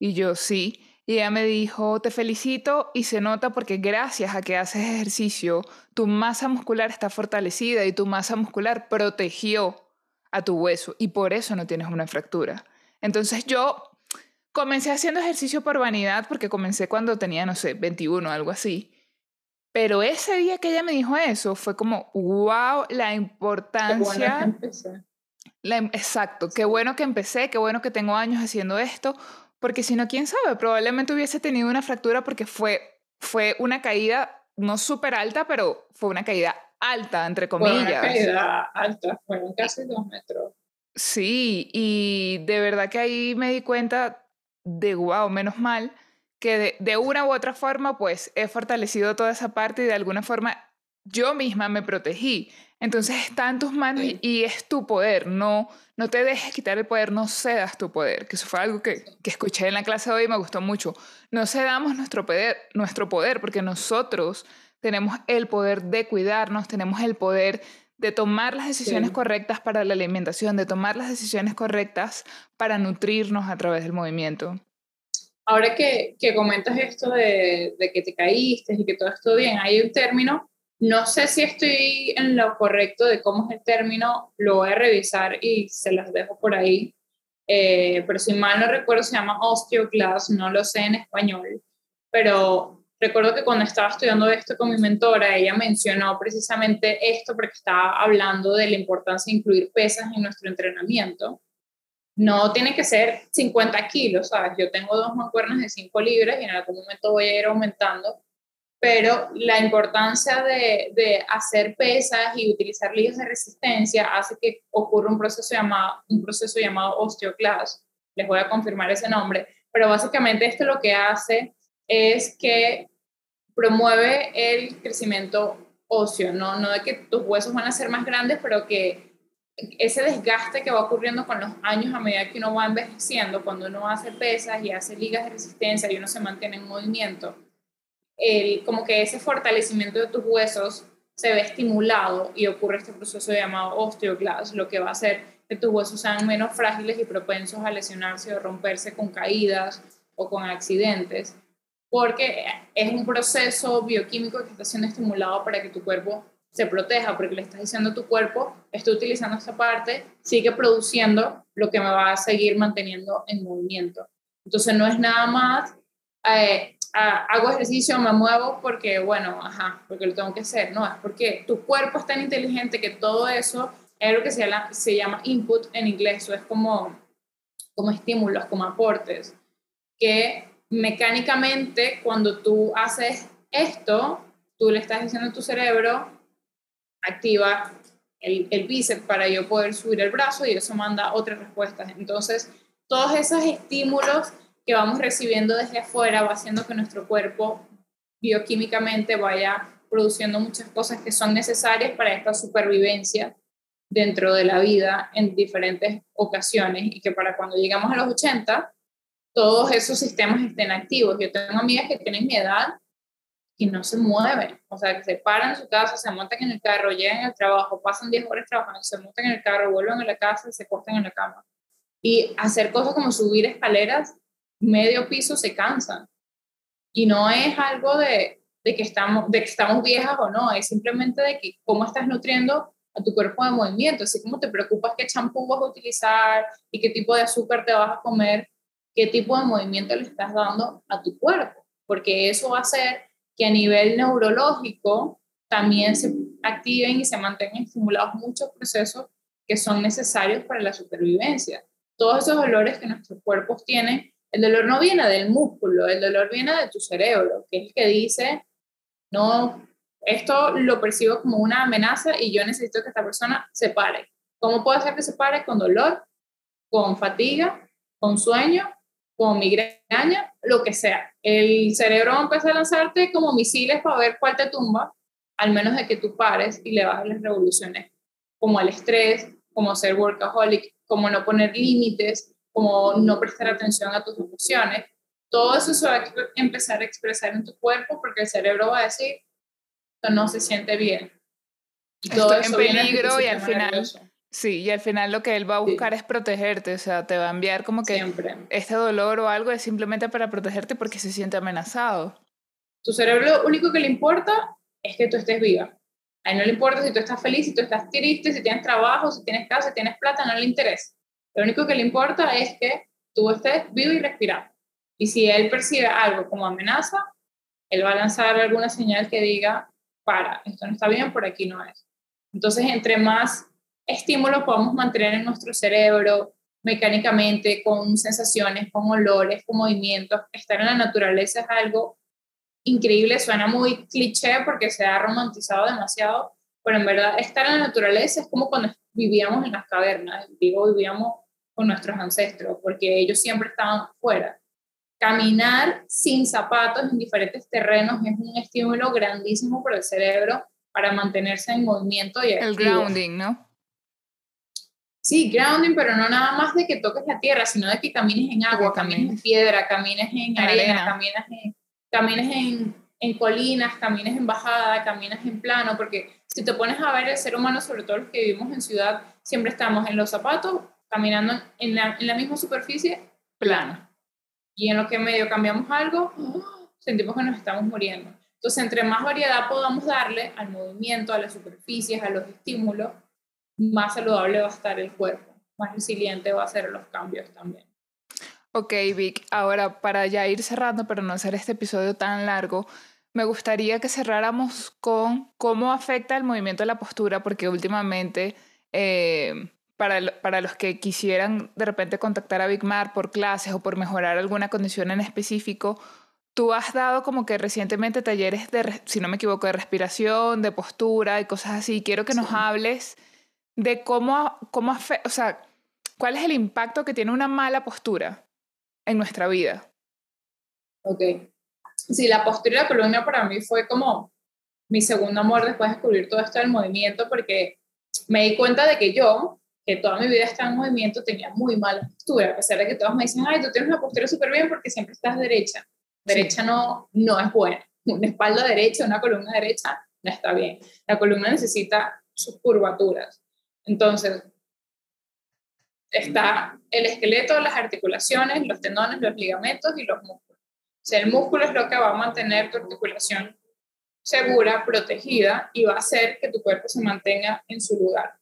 Y yo sí. Y ella me dijo, te felicito y se nota porque gracias a que haces ejercicio, tu masa muscular está fortalecida y tu masa muscular protegió a tu hueso y por eso no tienes una fractura. Entonces yo comencé haciendo ejercicio por vanidad porque comencé cuando tenía, no sé, 21 o algo así. Pero ese día que ella me dijo eso fue como, wow, la importancia... Qué bueno que empecé. La, exacto, qué bueno que empecé, qué bueno que tengo años haciendo esto, porque si no, quién sabe, probablemente hubiese tenido una fractura porque fue, fue una caída no súper alta, pero fue una caída alta, entre comillas. caída alta, fueron casi dos metros. Sí, y de verdad que ahí me di cuenta de, wow, menos mal, que de, una u otra forma, pues he fortalecido toda esa parte y de alguna forma yo misma me protegí. Entonces está en tus manos y es tu poder, no, no te dejes quitar el poder, no cedas tu poder, que eso fue algo que, que escuché en la clase de hoy y me gustó mucho. No cedamos nuestro poder, nuestro poder porque nosotros tenemos el poder de cuidarnos, tenemos el poder de tomar las decisiones correctas para la alimentación, de tomar las decisiones correctas para nutrirnos a través del movimiento. Ahora que, que comentas esto de, de, que te caíste y que todo estuvo bien, hay un término, no sé si estoy en lo correcto de cómo es el término, lo voy a revisar y se las dejo por ahí, eh, pero si mal no recuerdo se llama osteoclast, no lo sé en español, pero Recuerdo que cuando estaba estudiando esto con mi mentora, ella mencionó precisamente esto porque estaba hablando de la importancia de incluir pesas en nuestro entrenamiento. No tiene que ser 50 kilos, ¿sabes? Yo tengo dos mancuernas de 5 libras y en algún momento voy a ir aumentando, pero la importancia de, de hacer pesas y utilizar ligas de resistencia hace que ocurra un proceso llamado, un proceso llamado osteoclast. Les voy a confirmar ese nombre, pero básicamente esto lo que hace es que promueve el crecimiento óseo, ¿no? no de que tus huesos van a ser más grandes, pero que ese desgaste que va ocurriendo con los años a medida que uno va envejeciendo, cuando uno hace pesas y hace ligas de resistencia y uno se mantiene en movimiento, el, como que ese fortalecimiento de tus huesos se ve estimulado y ocurre este proceso llamado osteoclast, lo que va a hacer que tus huesos sean menos frágiles y propensos a lesionarse o romperse con caídas o con accidentes, porque es un proceso bioquímico que está siendo estimulado para que tu cuerpo se proteja, porque le estás diciendo a tu cuerpo, estoy utilizando esta parte, sigue produciendo lo que me va a seguir manteniendo en movimiento. Entonces no es nada más, eh, hago ejercicio, me muevo porque, bueno, ajá, porque lo tengo que hacer, no, es porque tu cuerpo es tan inteligente que todo eso es lo que se llama, se llama input en inglés, eso es como, como estímulos, como aportes, que mecánicamente cuando tú haces esto, tú le estás diciendo a tu cerebro, activa el, el bíceps para yo poder subir el brazo y eso manda otras respuestas. Entonces, todos esos estímulos que vamos recibiendo desde afuera va haciendo que nuestro cuerpo bioquímicamente vaya produciendo muchas cosas que son necesarias para esta supervivencia dentro de la vida en diferentes ocasiones y que para cuando llegamos a los 80 todos esos sistemas estén activos. Yo tengo amigas que tienen mi edad y no se mueven, o sea, que se paran en su casa, se montan en el carro, llegan al trabajo, pasan 10 horas trabajando, se montan en el carro, vuelven a la casa y se acostan en la cama. Y hacer cosas como subir escaleras, medio piso, se cansan. Y no es algo de, de, que estamos, de que estamos viejas o no, es simplemente de que cómo estás nutriendo a tu cuerpo de movimiento, así como te preocupas qué champú vas a utilizar y qué tipo de azúcar te vas a comer, qué tipo de movimiento le estás dando a tu cuerpo, porque eso va a hacer que a nivel neurológico también se activen y se mantengan estimulados muchos procesos que son necesarios para la supervivencia. Todos esos dolores que nuestros cuerpos tienen, el dolor no viene del músculo, el dolor viene de tu cerebro, que es el que dice, no, esto lo percibo como una amenaza y yo necesito que esta persona se pare. ¿Cómo puede ser que se pare? Con dolor, con fatiga, con sueño como migraña, lo que sea. El cerebro empieza a lanzarte como misiles para ver cuál te tumba, al menos de que tú pares y le bajes las revoluciones, como el estrés, como ser workaholic, como no poner límites, como no prestar atención a tus emociones. Todo eso se va a empezar a expresar en tu cuerpo porque el cerebro va a decir, esto no se siente bien. Y todo en peligro y al final Sí, y al final lo que él va a buscar es protegerte, o sea, te va a enviar como que este dolor o algo es simplemente para protegerte porque se siente amenazado. Tu cerebro lo único que le importa es que tú estés viva. A él no le importa si tú estás feliz, si tú estás triste, si tienes trabajo, si tienes casa, si tienes plata, no le interesa. Lo único que le importa es que tú estés vivo y respirando. Y si él percibe algo como amenaza, él va a lanzar alguna señal que diga, para, esto no está bien, por aquí no es. Entonces, entre más estímulos podemos mantener en nuestro cerebro mecánicamente, con sensaciones, con olores, con movimientos. Estar en la naturaleza es algo increíble, suena muy cliché porque se ha romantizado demasiado, pero en verdad estar en la naturaleza es como cuando vivíamos en las cavernas, digo, vivíamos con nuestros ancestros, porque ellos siempre estaban fuera. Caminar sin zapatos en diferentes terrenos es un estímulo grandísimo para el cerebro para mantenerse en movimiento y El grounding, ¿no? Sí, grounding, pero no nada más de que toques la tierra, sino de que camines en agua, camines en piedra, camines en, arena, camines en, camines en, en colinas, camines en bajada, camines en plano, porque si te pones a ver el ser humano, sobre todo los que vivimos en ciudad, siempre estamos en los zapatos, caminando en la, en la misma superficie, plana. Y en lo que medio cambiamos algo, sentimos que nos estamos muriendo. Entonces, entre más variedad podamos darle al movimiento, a las superficies, a los estímulos, más saludable va a estar el cuerpo, más resiliente va a ser los cambios también. Ok, Vic, ahora para ya ir cerrando, pero no hacer este episodio tan largo, me gustaría que cerráramos con cómo afecta el movimiento de la postura, porque últimamente, eh, para, para, los que quisieran de repente contactar a Big Mar por clases o por mejorar alguna condición en específico, tú has dado como que recientemente talleres de, si no me equivoco, de respiración, de postura y cosas así. Quiero que nos hables de cómo, cómo o sea, cuál es el impacto que tiene una mala postura en nuestra vida. Ok. Sí, la postura de la columna para mí fue como mi segundo amor después de descubrir todo esto del movimiento, porque me di cuenta de que yo que toda mi vida estaba en movimiento, tenía muy mala postura, a pesar de que todos me dicen, ay, tú tienes una postura súper bien porque siempre estás derecha. Derecha no, no es buena. Una espalda derecha, una columna derecha, no está bien. La columna necesita sus curvaturas. Entonces, está el esqueleto, las articulaciones, los tendones, los ligamentos y los músculos. O sea, el músculo es lo que va a mantener tu articulación segura, protegida y va a hacer que tu cuerpo se mantenga en su lugar.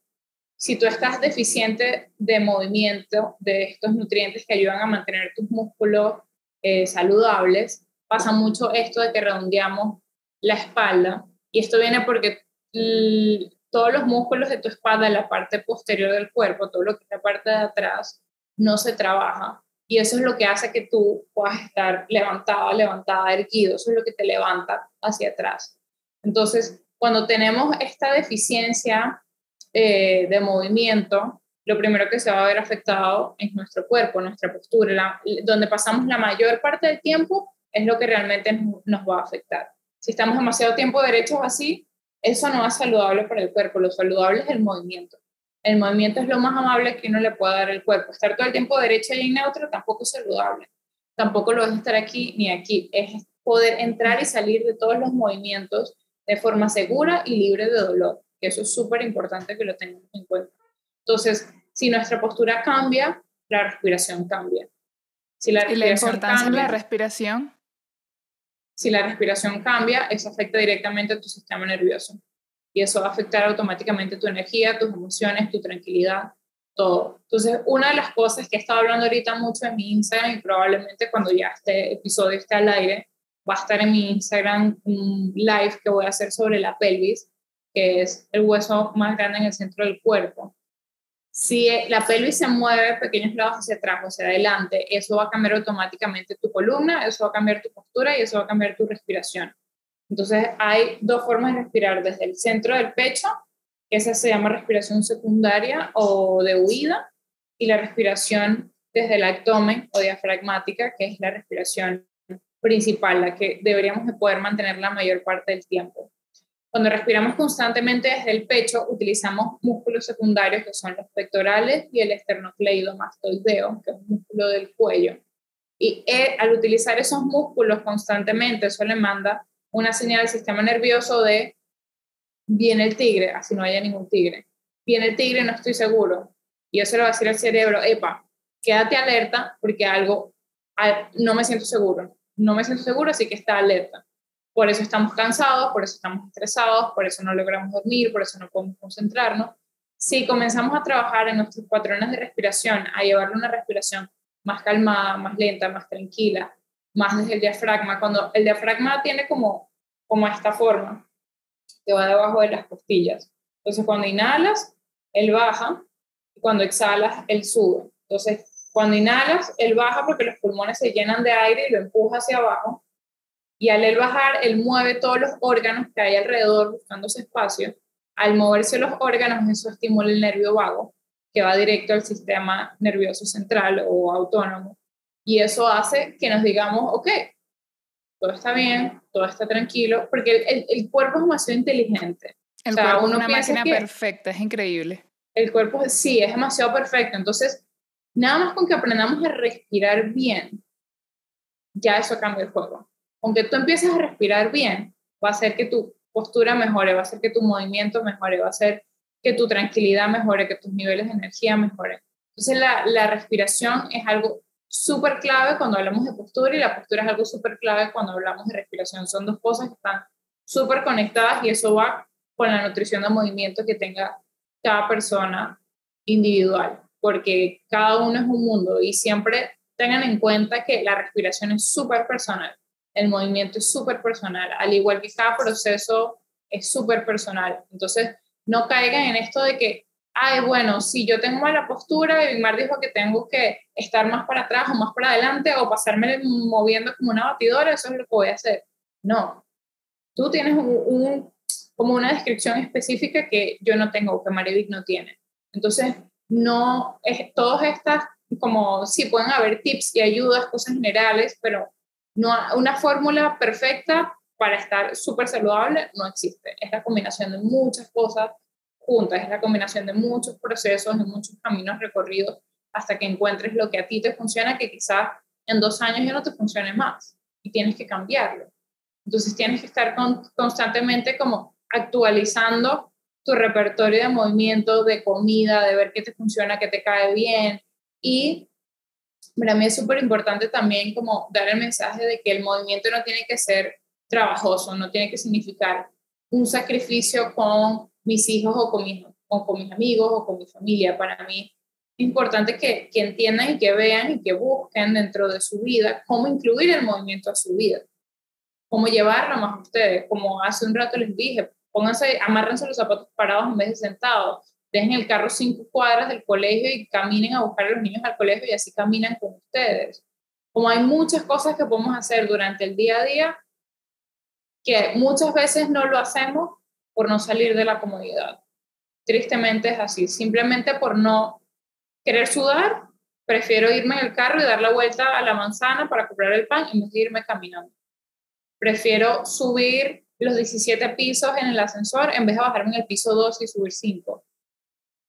Si tú estás deficiente de movimiento, de estos nutrientes que ayudan a mantener tus músculos eh, saludables, pasa mucho esto de que redondeamos la espalda y esto viene porque todos los músculos de tu espalda, la parte posterior del cuerpo, todo lo que es la parte de atrás, no se trabaja. Y eso es lo que hace que tú puedas estar levantada, levantada, erguido. Eso es lo que te levanta hacia atrás. Entonces, cuando tenemos esta deficiencia eh, de movimiento, lo primero que se va a ver afectado es nuestro cuerpo, nuestra postura. donde pasamos la mayor parte del tiempo es lo que realmente nos va a afectar. Si estamos demasiado tiempo derechos así, eso no es saludable para el cuerpo, lo saludable es el movimiento. El movimiento es lo más amable que uno le puede dar al cuerpo. Estar todo el tiempo derecho y neutro tampoco es saludable. Tampoco lo es estar aquí ni aquí. Es poder entrar y salir de todos los movimientos de forma segura y libre de dolor. Que eso es súper importante que lo tengamos en cuenta. Entonces, si nuestra postura cambia, la respiración cambia. Si la ¿Y la importancia de la respiración? Si la respiración cambia, eso afecta directamente a tu sistema nervioso. Y eso va a afectar automáticamente tu energía, tus emociones, tu tranquilidad, todo. Entonces, una de las cosas que he estado hablando ahorita mucho en mi Instagram y probablemente cuando ya este episodio esté al aire, va a estar en mi Instagram un live que voy a hacer sobre la pelvis, que es el hueso más grande en el centro del cuerpo si la pelvis se mueve pequeños lados hacia atrás o hacia adelante, eso va a cambiar automáticamente tu columna, eso va a cambiar tu postura y eso va a cambiar tu respiración. Entonces hay dos formas de respirar, desde el centro del pecho, que esa se llama respiración secundaria o de huida, y la respiración desde el abdomen o diafragmática, que es la respiración principal, la que deberíamos de poder mantener la mayor parte del tiempo. Cuando respiramos constantemente desde el pecho, utilizamos músculos secundarios que son los pectorales y el esternocleidomastoideo, que es un músculo del cuello. Y eh, al utilizar esos músculos constantemente, eso le manda una señal al sistema nervioso de viene el tigre, así no haya ningún tigre. Viene el tigre, no estoy seguro. Y eso le va a decir al cerebro, epa, quédate alerta porque algo, no me siento seguro. No me siento seguro, así que está alerta. Por eso estamos cansados, por eso estamos estresados, por eso no logramos dormir, por eso no podemos concentrarnos. Si comenzamos a trabajar en nuestros patrones de respiración, a llevarle una respiración más calmada, más lenta, más tranquila, más desde el diafragma, cuando el diafragma tiene como, como esta forma, que va debajo de las costillas. Entonces, cuando inhalas, él baja, y cuando exhalas, él sube. Entonces, cuando inhalas, él baja porque los pulmones se llenan de aire y lo empuja hacia abajo. Y al él bajar, él mueve todos los órganos que hay alrededor buscando ese espacio. Al moverse los órganos, eso estimula el nervio vago, que va directo al sistema nervioso central o autónomo. Y eso hace que nos digamos, ok, todo está bien, todo está tranquilo, porque el, el, cuerpo es demasiado inteligente. El cuerpo es una máquina perfecta, es increíble. El cuerpo sí, es demasiado perfecto. Entonces, nada más con que aprendamos a respirar bien, ya eso cambia el juego aunque tú empieces a respirar bien, va a hacer que tu postura mejore, va a hacer que tu movimiento mejore, va a hacer que tu tranquilidad mejore, que tus niveles de energía mejoren. Entonces la, la respiración es algo súper clave cuando hablamos de postura y la postura es algo súper clave cuando hablamos de respiración. Son dos cosas que están súper conectadas y eso va con la nutrición de movimiento que tenga cada persona individual, porque cada uno es un mundo y siempre tengan en cuenta que la respiración es súper personal el movimiento es súper personal, al igual que cada proceso es súper personal. Entonces, no caigan en esto de que, ay, bueno, si yo tengo mala postura y Mar dijo que tengo que estar más para atrás o más para adelante o pasarme moviendo como una batidora, eso es lo que voy a hacer. No, tú tienes un, como una descripción específica que yo no tengo, que Marivic no tiene. Entonces, no, es, todas estas, como sí, pueden haber tips y ayudas, cosas generales, pero no, una fórmula perfecta para estar súper saludable no existe. Es la combinación de muchas cosas juntas, es la combinación de muchos procesos, de muchos caminos recorridos hasta que encuentres lo que a ti te funciona, que quizás en dos años ya no te funcione más y tienes que cambiarlo. Entonces tienes que estar constantemente como actualizando tu repertorio de movimiento, de comida, de ver qué te funciona, qué te cae bien. Y para mí es súper importante también como dar el mensaje de que el movimiento no tiene que ser trabajoso, no tiene que significar un sacrificio con mis hijos o con mis, o con mis amigos o con mi familia. Para mí es importante que, que entiendan y que vean y que busquen dentro de su vida cómo incluir el movimiento a su vida, cómo llevarlo más a ustedes. Como hace un rato les dije, pónganse, amárrense los zapatos parados en vez de sentados, dejen el carro cinco cuadras del colegio y caminen a buscar a los niños al colegio y así caminan con ustedes. Como hay muchas cosas que podemos hacer durante el día a día que muchas veces no lo hacemos por no salir de la comodidad. Tristemente es así, simplemente por no querer sudar, prefiero irme en el carro y dar la vuelta a la manzana para comprar el pan en vez de irme caminando. Prefiero subir los 17 pisos en el ascensor en vez de bajarme en el piso 2 y subir 5.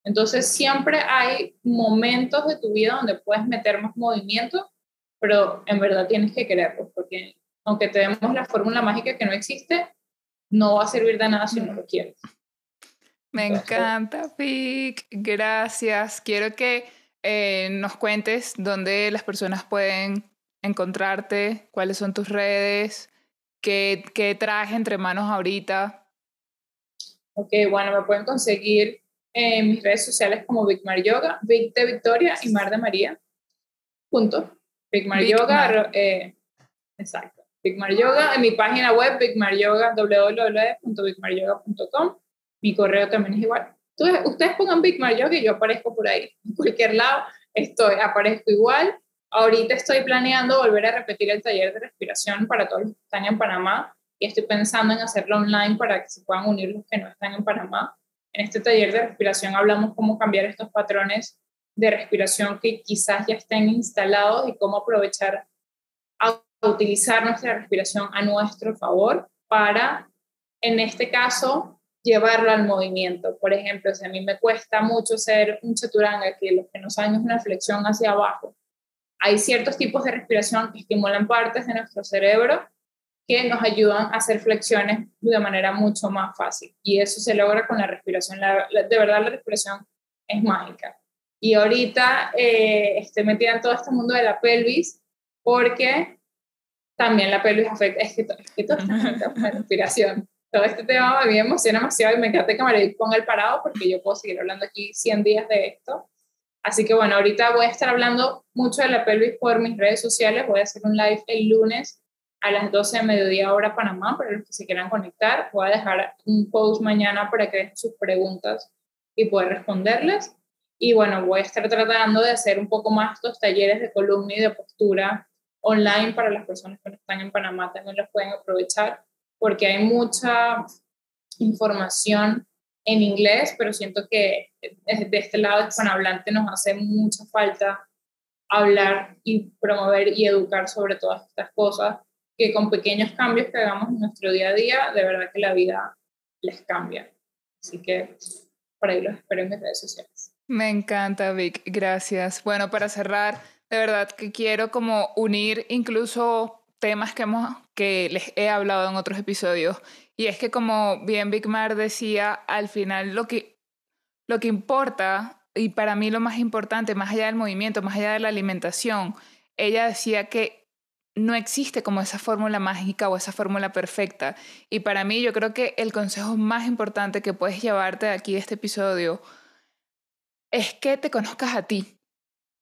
Entonces siempre hay momentos de tu vida donde puedes meter más movimiento, pero en verdad tienes que quererlo, porque aunque te demos la fórmula mágica que no existe, no va a servir de nada si no lo quieres. Me encanta, Vic. Gracias. Quiero que eh, nos cuentes dónde las personas pueden encontrarte, cuáles son tus redes, qué, qué traes entre manos ahorita. Ok, bueno, me pueden conseguir en mis redes sociales como Big Mar Yoga, Vic de Victoria y Mar de María. Punto. Big Mar Yoga. Eh, exacto. Big Mar Yoga. En mi página web, Big Mar Yoga, www.bigmaryoga.com. Mi correo también es igual. Entonces, ustedes pongan Big Mar Yoga y yo aparezco por ahí. En cualquier lado estoy, aparezco igual. Ahorita estoy planeando volver a repetir el taller de respiración para todos los que están en Panamá y estoy pensando en hacerlo online para que se puedan unir los que no están en Panamá en este taller de respiración hablamos cómo cambiar estos patrones de respiración que quizás ya estén instalados y cómo aprovechar a utilizar nuestra respiración a nuestro favor para, en este caso, llevarlo al movimiento. Por ejemplo, si a mí me cuesta mucho ser un chaturanga, que los que no saben es una flexión hacia abajo, hay ciertos tipos de respiración que estimulan partes de nuestro cerebro que nos ayudan a hacer flexiones de manera mucho más fácil. Y eso se logra con la respiración. de verdad, la respiración es mágica. Y ahorita eh, estoy metida en todo este mundo de la pelvis porque también la pelvis afecta, es que, es que todo está la respiración. Todo este tema a mí me emociona demasiado y me encanta que me ponga el parado porque yo puedo seguir hablando aquí 100 días de esto. Así que bueno, ahorita voy a estar hablando mucho de la pelvis por mis redes sociales. Voy a hacer un live el lunes a las 12 de mediodía hora Panamá, para los que se quieran conectar. Voy a dejar un post mañana para que dejen sus preguntas y poder responderles. Y bueno, voy a estar tratando de hacer un poco más estos talleres de columna y de postura online para las personas que no están en Panamá, también los pueden aprovechar porque hay mucha información en inglés, pero siento que de este lado hispanohablante nos hace mucha falta hablar y promover y educar sobre todas estas cosas que con pequeños cambios que hagamos en nuestro día a día, de verdad que la vida les cambia. Así que por ahí los espero en mis redes sociales. Me encanta, Vic. Gracias. Bueno, para cerrar, de verdad que quiero como unir incluso temas que, hemos, que les he hablado en otros episodios. Y es que como bien Vic Mar decía, al final lo que, lo que importa, y para mí lo más importante, más allá del movimiento, más allá de la alimentación, ella decía que no existe como esa fórmula mágica o esa fórmula perfecta. Y para mí yo creo que el consejo más importante que puedes llevarte de aquí de este episodio es que te conozcas a ti,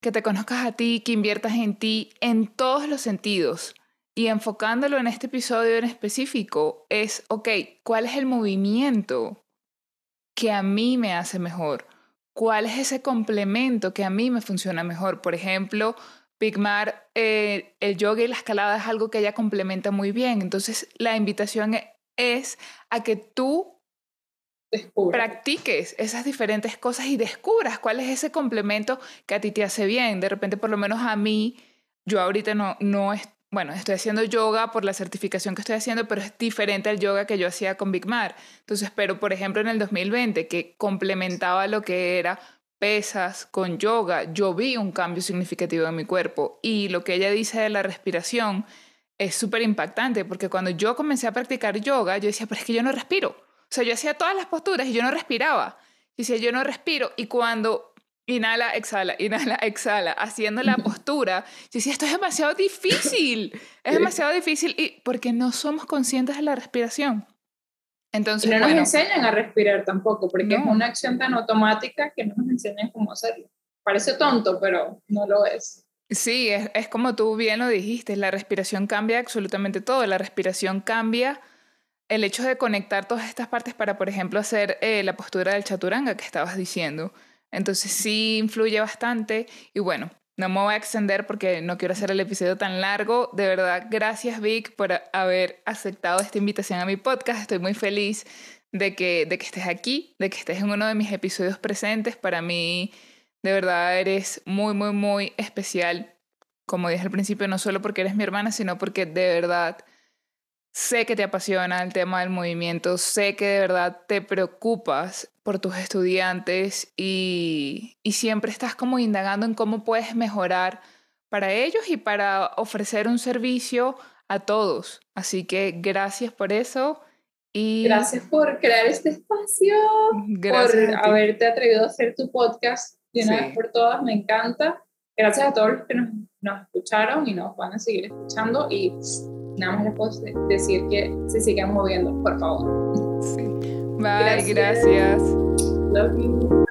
que te conozcas a ti, que inviertas en ti en todos los sentidos. Y enfocándolo en este episodio en específico es, ok, ¿cuál es el movimiento que a mí me hace mejor? ¿Cuál es ese complemento que a mí me funciona mejor? Por ejemplo, Bigmar, eh, el yoga y la escalada es algo que ella complementa muy bien. Entonces, la invitación e, es a que tú practiques esas diferentes cosas y descubras cuál es ese complemento que a ti te hace bien. De repente, por lo menos a mí, yo ahorita no, no, bueno, estoy haciendo yoga por la certificación que estoy haciendo, pero es diferente al yoga que yo hacía con Big Mar. Entonces, pero por ejemplo en el 2020, que complementaba lo que era pesas con yoga, yo vi un cambio significativo en mi cuerpo. Y lo que ella dice de la respiración es súper impactante, porque cuando yo comencé a practicar yoga, yo decía, pero es que yo no respiro. O sea, yo hacía todas las posturas y yo no respiraba. Y decía, yo no respiro. Y cuando Inhala, exhala, inhala, exhala, haciendo la postura. Yo decía, esto es demasiado difícil, es demasiado difícil y porque no somos conscientes de la respiración. Entonces, y no nos enseñan a respirar tampoco, porque es una acción tan automática que no nos enseñan cómo hacerlo. Parece tonto, pero no lo es. Sí, es, es como tú bien lo dijiste, la respiración cambia absolutamente todo. La respiración cambia el hecho de conectar todas estas partes para, por ejemplo, hacer eh, la postura del chaturanga que estabas diciendo entonces sí influye bastante y bueno, no me voy a extender porque no quiero hacer el episodio tan largo. De verdad, gracias Vic por haber aceptado esta invitación a mi podcast. Estoy muy feliz de que, de que estés aquí, de que estés en uno de mis episodios presentes. Para mí, de verdad, eres muy, muy, muy especial. Como dije al principio, no solo porque eres mi hermana, sino porque de verdad Sé que te apasiona el tema del movimiento, sé que de verdad te preocupas por tus estudiantes y, siempre estás como indagando en cómo puedes mejorar para ellos y para ofrecer un servicio a todos. Así que gracias por eso. Y gracias por crear este espacio, gracias por haberte atrevido a hacer tu podcast de una vez por todas, me encanta. Gracias a todos los que nos, nos escucharon y nos van a seguir escuchando y nada más les puedo decir que se sigan moviendo, por favor. Sí. Bye, gracias. Love you.